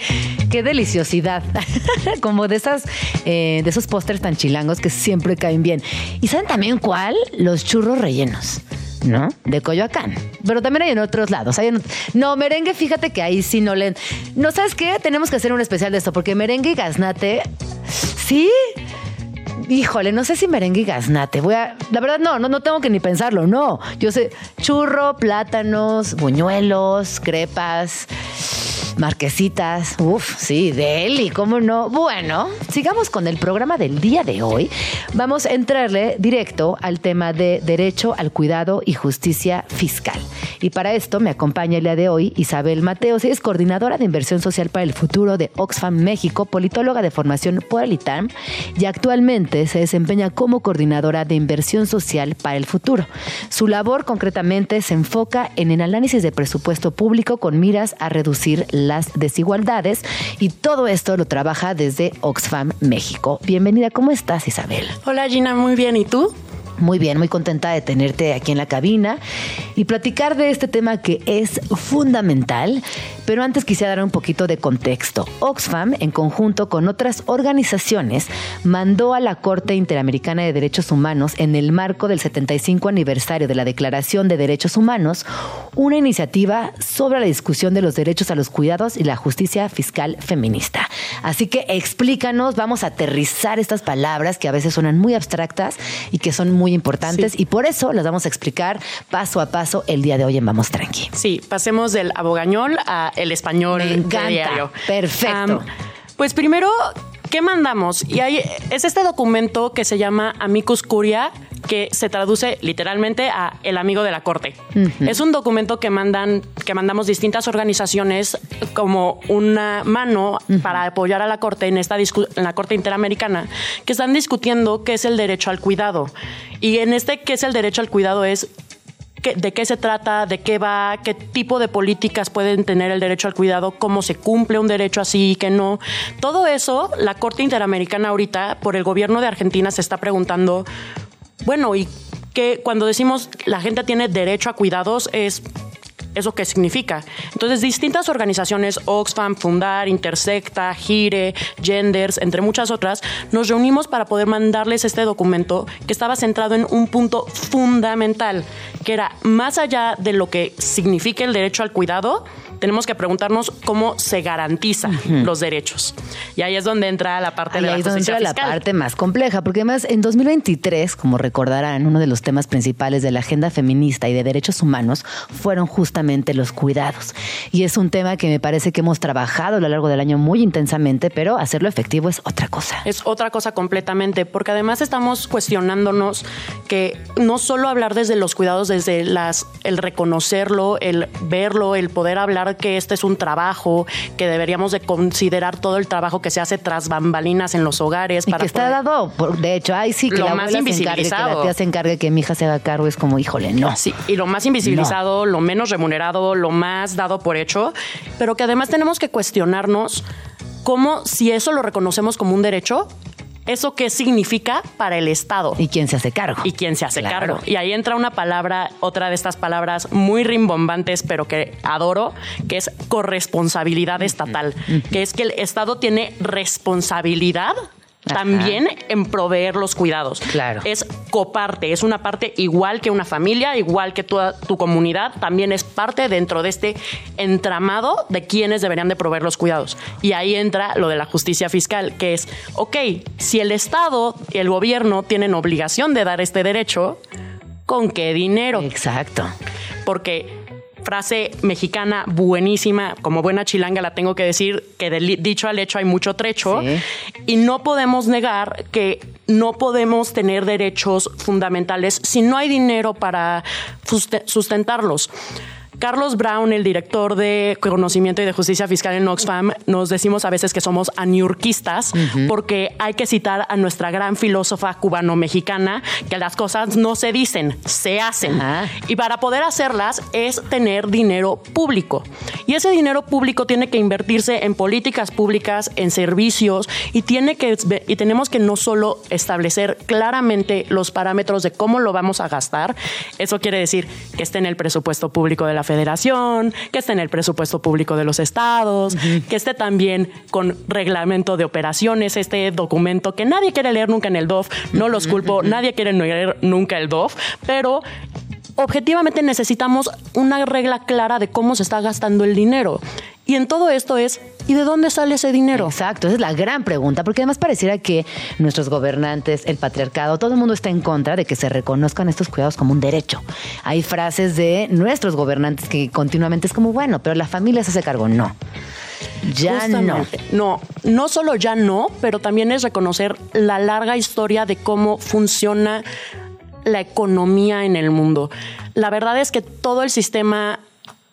qué deliciosidad. <laughs> Como de esas, eh, de esos pósters tan chilangos que siempre caen bien. ¿Y saben también cuál? Los churros rellenos. ¿No? De Coyoacán. Pero también hay en otros lados. Hay en- no, merengue, fíjate que ahí sí no le. No, ¿sabes qué? Tenemos que hacer un especial de esto, porque merengue y gaznate. Sí. Híjole, no sé si merengue y gaznate. Voy a. La verdad, no, no, no tengo que ni pensarlo, no. Yo sé, churro, plátanos, buñuelos, crepas, marquesitas. Uf, sí, deli, ¿cómo no? Bueno, sigamos con el programa del día de hoy. Vamos a entrarle directo al tema de derecho al cuidado y justicia fiscal. Y para esto me acompaña el día de hoy Isabel Mateos, es coordinadora de inversión social para el futuro de Oxfam México, politóloga de formación por el ITAM y actualmente se desempeña como coordinadora de inversión social para el futuro. Su labor concretamente se enfoca en el análisis de presupuesto público con miras a reducir las desigualdades y todo esto lo trabaja desde Oxfam México. Bienvenida, ¿cómo estás Isabel? Hola Gina, muy bien. ¿Y tú? Muy bien, muy contenta de tenerte aquí en la cabina y platicar de este tema que es fundamental. Pero antes quisiera dar un poquito de contexto. Oxfam, en conjunto con otras organizaciones, mandó a la Corte Interamericana de Derechos Humanos, en el marco del 75 aniversario de la Declaración de Derechos Humanos, una iniciativa sobre la discusión de los derechos a los cuidados y la justicia fiscal feminista. Así que explícanos, vamos a aterrizar estas palabras que a veces suenan muy abstractas y que son muy importantes y por eso las vamos a explicar paso a paso el día de hoy en Vamos Tranqui. Sí, pasemos del abogañol a el español Me encanta. diario. Perfecto. Pues primero ¿qué mandamos? Y ahí es este documento que se llama Amicus Curia, que se traduce literalmente a el amigo de la corte. Es un documento que mandan, que mandamos distintas organizaciones como una mano para apoyar a la corte en esta en la corte interamericana, que están discutiendo qué es el derecho al cuidado. Y en este qué es el derecho al cuidado es de qué se trata, de qué va, qué tipo de políticas pueden tener el derecho al cuidado, cómo se cumple un derecho así y qué no. Todo eso, la Corte Interamericana ahorita, por el gobierno de Argentina, se está preguntando, bueno, y que cuando decimos la gente tiene derecho a cuidados es ¿Eso qué significa? Entonces, distintas organizaciones, Oxfam, Fundar, Intersecta, Gire, Genders, entre muchas otras, nos reunimos para poder mandarles este documento que estaba centrado en un punto fundamental, que era más allá de lo que significa el derecho al cuidado, tenemos que preguntarnos cómo se garantizan los derechos. Y ahí es donde entra la parte Ahí de la es donde justicia entra la parte más compleja, porque además en 2023, como recordarán, uno de los temas principales de la agenda feminista y de derechos humanos fueron justamente los cuidados. Y es un tema que me parece que hemos trabajado a lo largo del año muy intensamente, pero hacerlo efectivo es otra cosa. Es otra cosa completamente, porque además estamos cuestionándonos que no solo hablar desde los cuidados, desde las, el reconocerlo, el verlo, el poder hablar que este es un trabajo, que deberíamos de considerar todo el trabajo que se hace tras bambalinas en los hogares. Y para que está poder- dado, por- de hecho, ay sí, que Lo la más abuela se encargue, que la invisibilizado. tía se encargue, que mi hija se haga cargo, es como, híjole, no. Sí, y lo más invisibilizado, lo menos remunerado, lo más dado por hecho, pero que además tenemos que cuestionarnos cómo, si eso lo reconocemos como un derecho, ¿eso qué significa para el Estado? ¿Y quién se hace cargo? Y quién se hace Claro. cargo. Y ahí entra una palabra, otra de estas palabras muy rimbombantes, pero que adoro, que es corresponsabilidad estatal, que es que el Estado tiene responsabilidad también en proveer los cuidados. Claro. Es coparte, es una parte igual que una familia, igual que toda tu comunidad, también es parte dentro de este entramado de quienes deberían de proveer los cuidados. Y ahí entra lo de la justicia fiscal, que es, ok, si el Estado y el gobierno tienen obligación de dar este derecho, ¿con qué dinero? Exacto. Porque frase mexicana buenísima, como buena chilanga la tengo que decir, que del dicho al hecho hay mucho trecho, Sí. y no podemos negar que no podemos tener derechos fundamentales si no hay dinero para sustentarlos. Carlos Brown, el director de conocimiento y de justicia fiscal en Oxfam, nos decimos a veces que somos aniurquistas porque hay que citar a nuestra gran filósofa cubano-mexicana que las cosas no se dicen, se hacen. Ajá. Y para poder hacerlas es tener dinero público. Y ese dinero público tiene que invertirse en políticas públicas, en servicios, y, tiene que, y tenemos que no solo establecer claramente los parámetros de cómo lo vamos a gastar, eso quiere decir que esté en el presupuesto público de la federación, que esté en el presupuesto público de los estados, que esté también con reglamento de operaciones, este documento que nadie quiere leer nunca en el DOF, no los culpo, nadie quiere leer nunca el DOF, pero objetivamente necesitamos una regla clara de cómo se está gastando el dinero. Y en todo esto es, ¿y de dónde sale ese dinero? Exacto, esa es la gran pregunta, porque además pareciera que nuestros gobernantes, el patriarcado, todo el mundo está en contra de que se reconozcan estos cuidados como un derecho. Hay frases de nuestros gobernantes que continuamente es como, bueno, pero la familia se hace cargo. No. Ya no. No, no solo ya no, pero también es reconocer la larga historia de cómo funciona la economía en el mundo. La verdad es que todo el sistema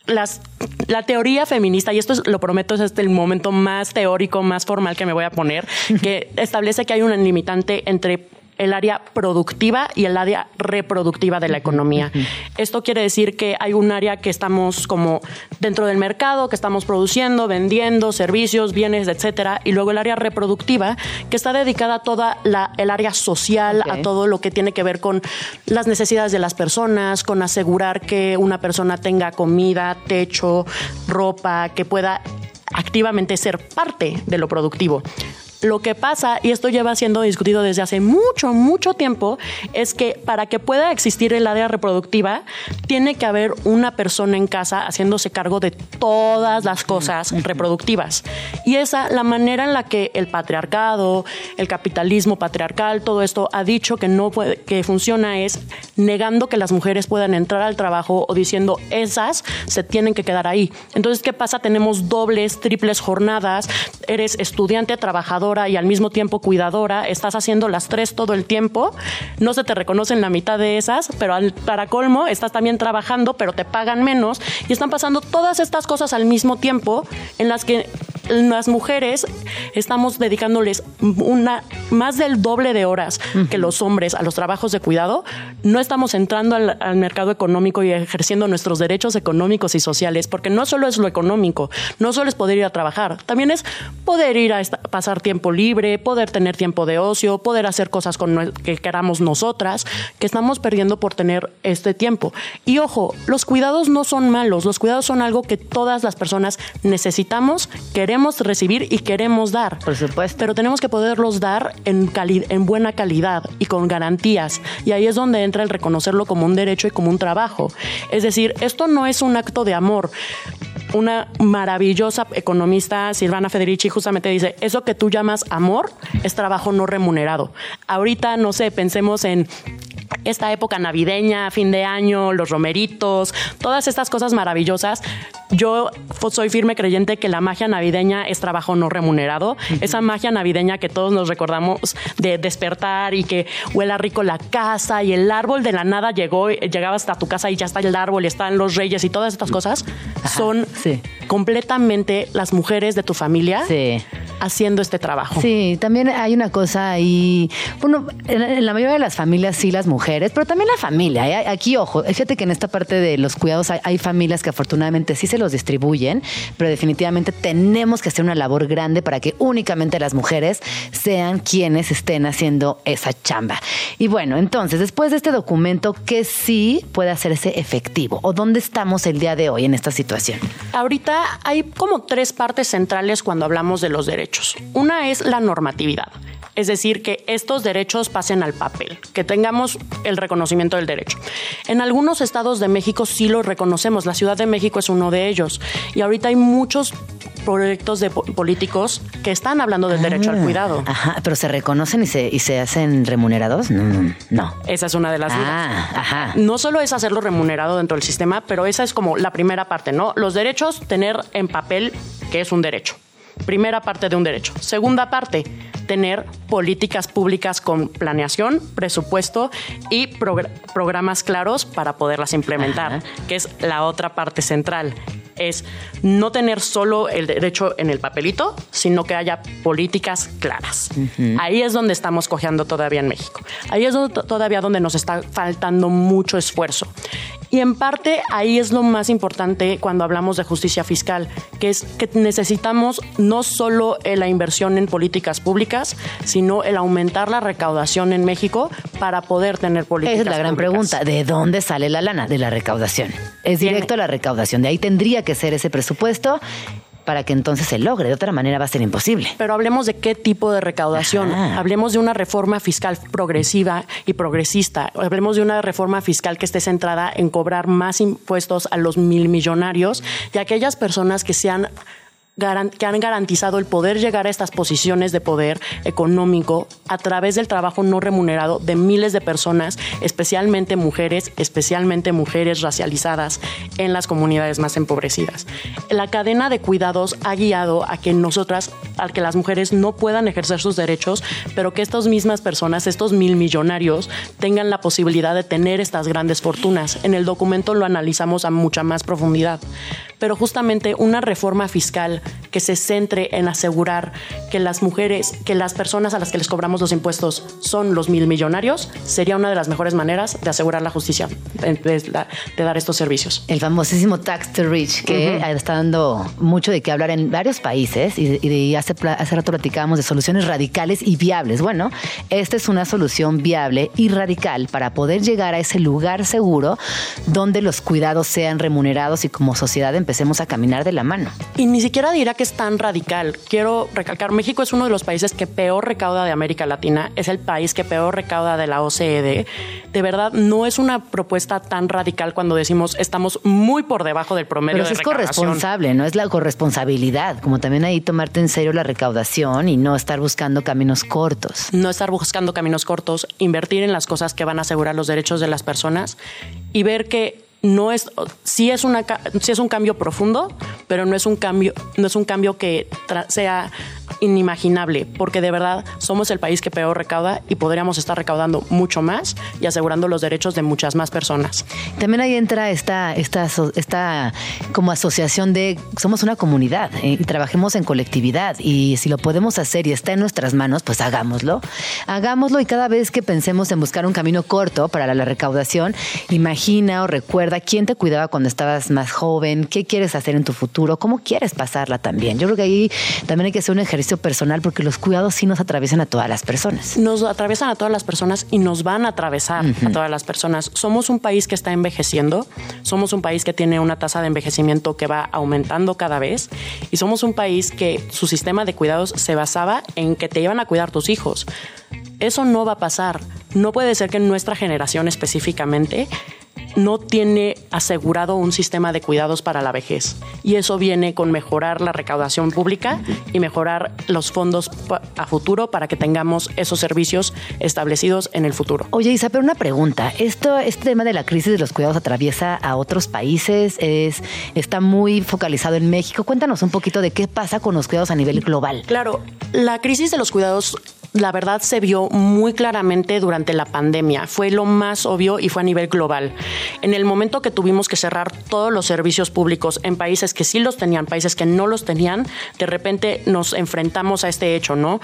las, la teoría feminista, y esto es, lo prometo, es este el momento más teórico, más formal que me voy a poner, que establece que hay una limitante entre el área productiva y el área reproductiva de la economía. Esto quiere decir que hay un área que estamos como dentro del mercado, que estamos produciendo, vendiendo servicios, bienes, etcétera, y luego el área reproductiva, que está dedicada a toda la, el área social, a todo lo que tiene que ver con las necesidades de las personas, con asegurar que una persona tenga comida, techo, ropa, que pueda activamente ser parte de lo productivo. Lo que pasa, y esto lleva siendo discutido desde hace mucho, mucho tiempo, es que para que pueda existir el área reproductiva, tiene que haber una persona en casa haciéndose cargo de todas las cosas reproductivas. Y esa, la manera en la que el patriarcado, el capitalismo patriarcal, todo esto ha dicho que no puede, que funciona es negando que las mujeres puedan entrar al trabajo o diciendo esas se tienen que quedar ahí. Entonces, ¿qué pasa? Tenemos dobles, triples jornadas, eres estudiante, trabajadora y al mismo tiempo cuidadora, estás haciendo las tres todo el tiempo, no se te reconocen la mitad de esas, pero al, para colmo estás también trabajando, pero te pagan menos y están pasando todas estas cosas al mismo tiempo en las que las mujeres estamos dedicándoles una más del doble de horas que los hombres a los trabajos de cuidado, no estamos entrando al, al, mercado económico y ejerciendo nuestros derechos económicos y sociales, porque no solo es lo económico, no solo es poder ir a trabajar, también es poder ir a esta, pasar tiempo libre, poder tener tiempo de ocio, poder hacer cosas con, que queramos nosotras, que estamos perdiendo por tener este tiempo. Y ojo, los cuidados no son malos, los cuidados son algo que todas las personas necesitamos, queremos recibir y queremos dar. Por supuesto. Pero tenemos que poderlos dar en, cali en buena calidad y con garantías. Y ahí es donde entra el reconocerlo como un derecho y como un trabajo. Es decir, esto no es un acto de amor. Una maravillosa economista, Silvana Federici, justamente dice, eso que tú llamas amor es trabajo no remunerado. Ahorita, no sé, pensemos en esta época navideña, fin de año, los romeritos, todas estas cosas maravillosas. Yo soy firme creyente que la magia navideña es trabajo no remunerado. Uh -huh. Esa magia navideña que todos nos recordamos de despertar y que huela rico la casa y el árbol de la nada llegó, llegaba hasta tu casa y ya está el árbol y están los reyes y todas estas cosas, Ajá, son sí. completamente las mujeres de tu familia sí. Haciendo este trabajo. Sí, también hay una cosa ahí, bueno, en la mayoría de las familias sí las mujeres, pero también la familia. ¿eh? Aquí, ojo, fíjate que en esta parte de los cuidados hay, hay familias que afortunadamente sí se los distribuyen, pero definitivamente tenemos que hacer una labor grande para que únicamente las mujeres sean quienes estén haciendo esa chamba. Y bueno, entonces, después de este documento, ¿qué sí puede hacerse efectivo? ¿O dónde estamos el día de hoy en esta situación? Ahorita hay como tres partes centrales cuando hablamos de los derechos. Una es la normatividad. Es decir, que estos derechos pasen al papel, que tengamos el reconocimiento del derecho. En algunos estados de México sí lo reconocemos, la Ciudad de México es uno de ellos. Y ahorita hay muchos proyectos de políticos que están hablando del derecho Ah, al cuidado. Ajá, pero se reconocen y se, y se hacen remunerados? No, no. Esa es una de las ah, dudas. Ajá. No solo es hacerlo remunerado dentro del sistema, pero esa es como la primera parte, ¿no? Los derechos, tener en papel que es un derecho. Primera parte de un derecho. Segunda parte, tener políticas públicas con planeación, presupuesto y progr programas claros para poderlas implementar, Ajá. que es la otra parte central. Es no tener solo el derecho en el papelito, sino que haya políticas claras. Uh -huh. Ahí es donde estamos cojeando todavía en México. Ahí es donde, todavía donde nos está faltando mucho esfuerzo. Y en parte ahí es lo más importante cuando hablamos de justicia fiscal, que es que necesitamos no solo la inversión en políticas públicas, sino el aumentar la recaudación en México para poder tener políticas Esa es la gran públicas. pregunta, ¿de dónde sale la lana? De la recaudación. Es directo a la recaudación, de ahí tendría que ser ese presupuesto para que entonces se logre. De otra manera va a ser imposible. Pero hablemos de qué tipo de recaudación. Ajá. Hablemos de una reforma fiscal progresiva y progresista. Hablemos de una reforma fiscal que esté centrada en cobrar más impuestos a los mil millonarios y a aquellas personas que sean que han garantizado el poder llegar a estas posiciones de poder económico a través del trabajo no remunerado de miles de personas, especialmente mujeres, especialmente mujeres racializadas en las comunidades más empobrecidas. La cadena de cuidados ha guiado a que nosotras, a que las mujeres no puedan ejercer sus derechos, pero que estas mismas personas, estos mil millonarios, tengan la posibilidad de tener estas grandes fortunas. En el documento lo analizamos a mucha más profundidad. Pero justamente una reforma fiscal que se centre en asegurar que las mujeres, que las personas a las que les cobramos los impuestos son los mil millonarios, sería una de las mejores maneras de asegurar la justicia, de, de, de dar estos servicios. El famosísimo tax to rich, que uh -huh. está dando mucho de qué hablar en varios países y, y hace, hace rato platicábamos de soluciones radicales y viables. Bueno, esta es una solución viable y radical para poder llegar a ese lugar seguro donde los cuidados sean remunerados y como sociedad empecemos a caminar de la mano. Y ni siquiera dirá que es tan radical. Quiero recalcar, México es uno de los países que peor recauda de América Latina, es el país que peor recauda de la OCDE. De verdad, no es una propuesta tan radical cuando decimos estamos muy por debajo del promedio Pero de es corresponsable, no es la corresponsabilidad, como también ahí tomarte en serio la recaudación y no estar buscando caminos cortos. No estar buscando caminos cortos, invertir en las cosas que van a asegurar los derechos de las personas y ver que no es sí es una sí es un cambio profundo pero no es un cambio no es un cambio que sea inimaginable, porque de verdad somos el país que peor recauda y podríamos estar recaudando mucho más y asegurando los derechos de muchas más personas. También ahí entra esta, esta, esta como asociación de somos una comunidad eh, y trabajemos en colectividad y si lo podemos hacer y está en nuestras manos, pues hagámoslo. Hagámoslo y cada vez que pensemos en buscar un camino corto para la recaudación, imagina o recuerda quién te cuidaba cuando estabas más joven, qué quieres hacer en tu futuro, cómo quieres pasarla también. Yo creo que ahí también hay que hacer un ejercicio personal porque los cuidados sí nos atraviesan a todas las personas. Nos atraviesan a todas las personas y nos van a atravesar a todas las personas. Somos un país que está envejeciendo, somos un país que tiene una tasa de envejecimiento que va aumentando cada vez y somos un país que su sistema de cuidados se basaba en que te iban a cuidar tus hijos. Eso no va a pasar. No puede ser que nuestra generación específicamente no tiene asegurado un sistema de cuidados para la vejez. Y eso viene con mejorar la recaudación pública y mejorar los fondos a futuro para que tengamos esos servicios establecidos en el futuro. Oye, Isa, pero una pregunta. Esto, este tema de la crisis de los cuidados atraviesa a otros países, es, está muy focalizado en México. Cuéntanos un poquito de qué pasa con los cuidados a nivel global. Claro, la crisis de los cuidados, la verdad, se vio muy claramente durante la pandemia. Fue lo más obvio y fue a nivel global. En el momento que tuvimos que cerrar todos los servicios públicos en países que sí los tenían, países que no los tenían, de repente nos enfrentamos a este hecho, ¿no?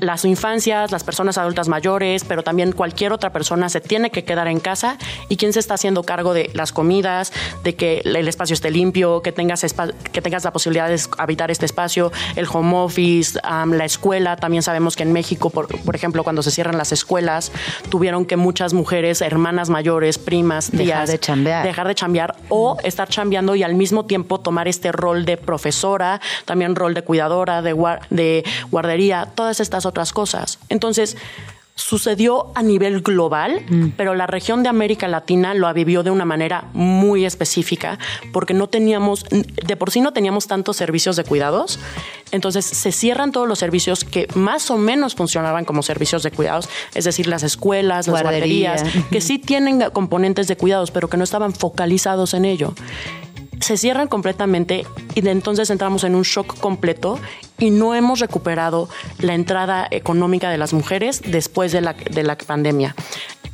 Las infancias, las personas adultas mayores, pero también cualquier otra persona se tiene que quedar en casa y quién se está haciendo cargo de las comidas, de que el espacio esté limpio, que tengas, que tengas la posibilidad de habitar este espacio, el home office, la escuela. También sabemos que en México, por, por ejemplo, cuando se cierran las escuelas, tuvieron que muchas mujeres, hermanas mayores, primas, Dejar tías, de chambear. dejar de chambear o estar chambeando y al mismo tiempo tomar este rol de profesora, también rol de cuidadora, de, guar- de guardería, todas estas otras cosas. Entonces, sucedió a nivel global, pero la región de América Latina lo vivió de una manera muy específica porque no teníamos, de por sí no teníamos tantos servicios de cuidados. Entonces se cierran todos los servicios que más o menos funcionaban como servicios de cuidados, es decir, las escuelas, las guarderías, que sí tienen componentes de cuidados, pero que no estaban focalizados en ello se cierran completamente y de entonces entramos en un shock completo y no hemos recuperado la entrada económica de las mujeres después de la, de la pandemia.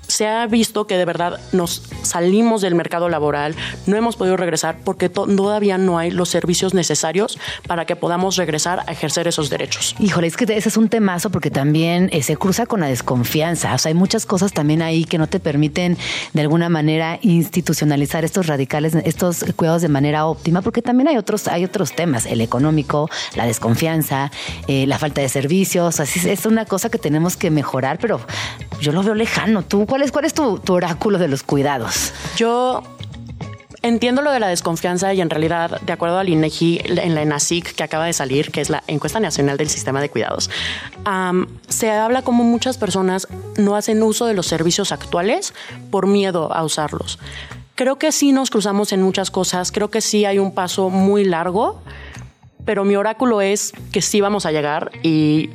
Se ha visto que de verdad nos salimos del mercado laboral, no hemos podido regresar porque to- todavía no hay los servicios necesarios para que podamos regresar a ejercer esos derechos. Híjole, es que ese es un temazo porque también eh, se cruza con la desconfianza. O sea, hay muchas cosas también ahí que no te permiten de alguna manera institucionalizar estos radicales, estos cuidados de manera óptima, porque también hay otros, hay otros temas, el económico, la desconfianza, eh, la falta de servicios. Así es, es una cosa que tenemos que mejorar, pero yo lo veo lejano. ¿Tú cuál es, cuál es tu, tu oráculo de los cuidados? Yo entiendo lo de la desconfianza y en realidad, de acuerdo al INEGI, en la ENASIC que acaba de salir, que es la encuesta nacional del sistema de cuidados, am, se habla como muchas personas no hacen uso de los servicios actuales por miedo a usarlos. Creo que sí nos cruzamos en muchas cosas, creo que sí hay un paso muy largo, pero mi oráculo es que sí vamos a llegar y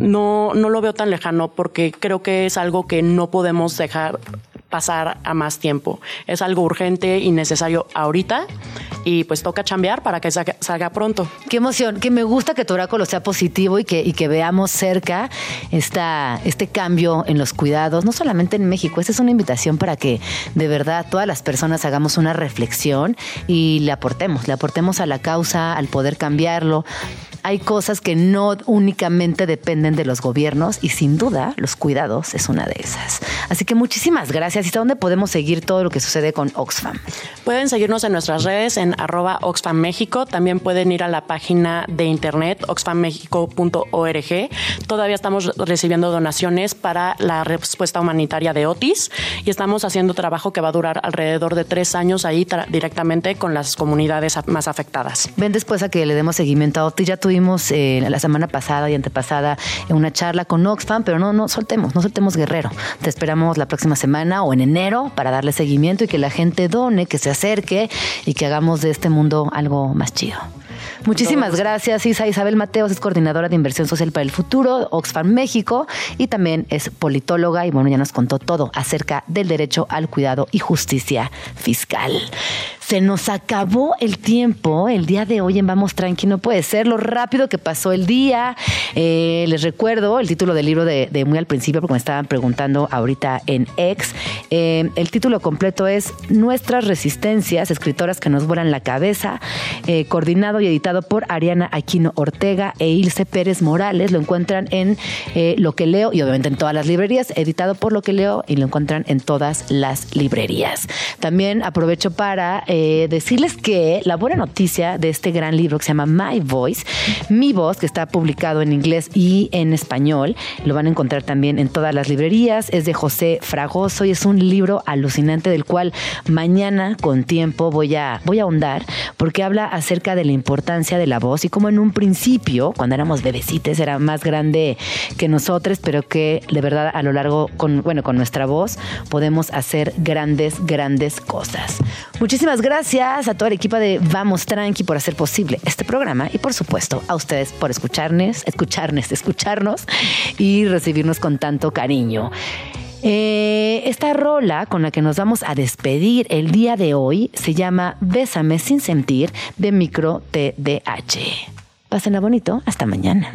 no, no lo veo tan lejano porque creo que es algo que no podemos dejar pasar a más tiempo. Es algo urgente y necesario ahorita y pues toca chambear para que salga, salga pronto. Qué emoción, que me gusta que tu oráculo sea positivo y que, y que veamos cerca esta, este cambio en los cuidados, no solamente en México, esta es una invitación para que de verdad todas las personas hagamos una reflexión y le aportemos, le aportemos a la causa, al poder cambiarlo. Hay cosas que no únicamente dependen de los gobiernos y sin duda los cuidados es una de esas. Así que muchísimas gracias. ¿Y hasta dónde podemos seguir todo lo que sucede con Oxfam? Pueden seguirnos en nuestras redes en arroba Oxfam México. También pueden ir a la página de internet oxfammexico.org. Todavía estamos recibiendo donaciones para la respuesta humanitaria de Otis y estamos haciendo trabajo que va a durar alrededor de tres años ahí directamente con las comunidades más afectadas. Ven después a que le demos seguimiento a Otis. Ya tuvimos eh, la semana pasada y antepasada eh, una charla con Oxfam, pero no, no soltemos, no soltemos Guerrero. Te esperamos la próxima semana o en enero para darle seguimiento y que la gente done, que se acerque y que hagamos de este mundo algo más chido. Muchísimas gracias, Isa. Isabel Mateos es coordinadora de inversión social para el futuro, Oxfam México, y también es politóloga y bueno, ya nos contó todo acerca del derecho al cuidado y justicia fiscal. Se nos acabó el tiempo el día de hoy en Vamos Tranqui. No puede ser lo rápido que pasó el día. Eh, les recuerdo el título del libro de, de, muy al principio, porque me estaban preguntando ahorita en X. Eh, el título completo es Nuestras resistencias, escritoras que nos vuelan la cabeza, eh, coordinado y editado por Ariana Aquino Ortega e Ilse Pérez Morales. Lo encuentran en eh, Lo que leo y obviamente en todas las librerías, editado por Lo que leo y lo encuentran en todas las librerías. También aprovecho para eh, decirles que la buena noticia de este gran libro que se llama My Voice, Mi Voz, que está publicado en inglés y en español, lo van a encontrar también en todas las librerías, es de José Fragoso y es un libro alucinante del cual mañana con tiempo voy a, voy a ahondar porque habla acerca de la importancia de la voz y como en un principio, cuando éramos bebecitos, era más grande que nosotros, pero que de verdad a lo largo, con, bueno, con nuestra voz podemos hacer grandes, grandes cosas. Muchísimas gracias a toda el equipo de Vamos Tranqui por hacer posible este programa y por supuesto a ustedes por escucharnos, escucharnos, escucharnos y recibirnos con tanto cariño. Eh, esta rola con la que nos vamos a despedir el día de hoy se llama Bésame sin sentir de Micro TDH. Pásenla bonito, hasta mañana.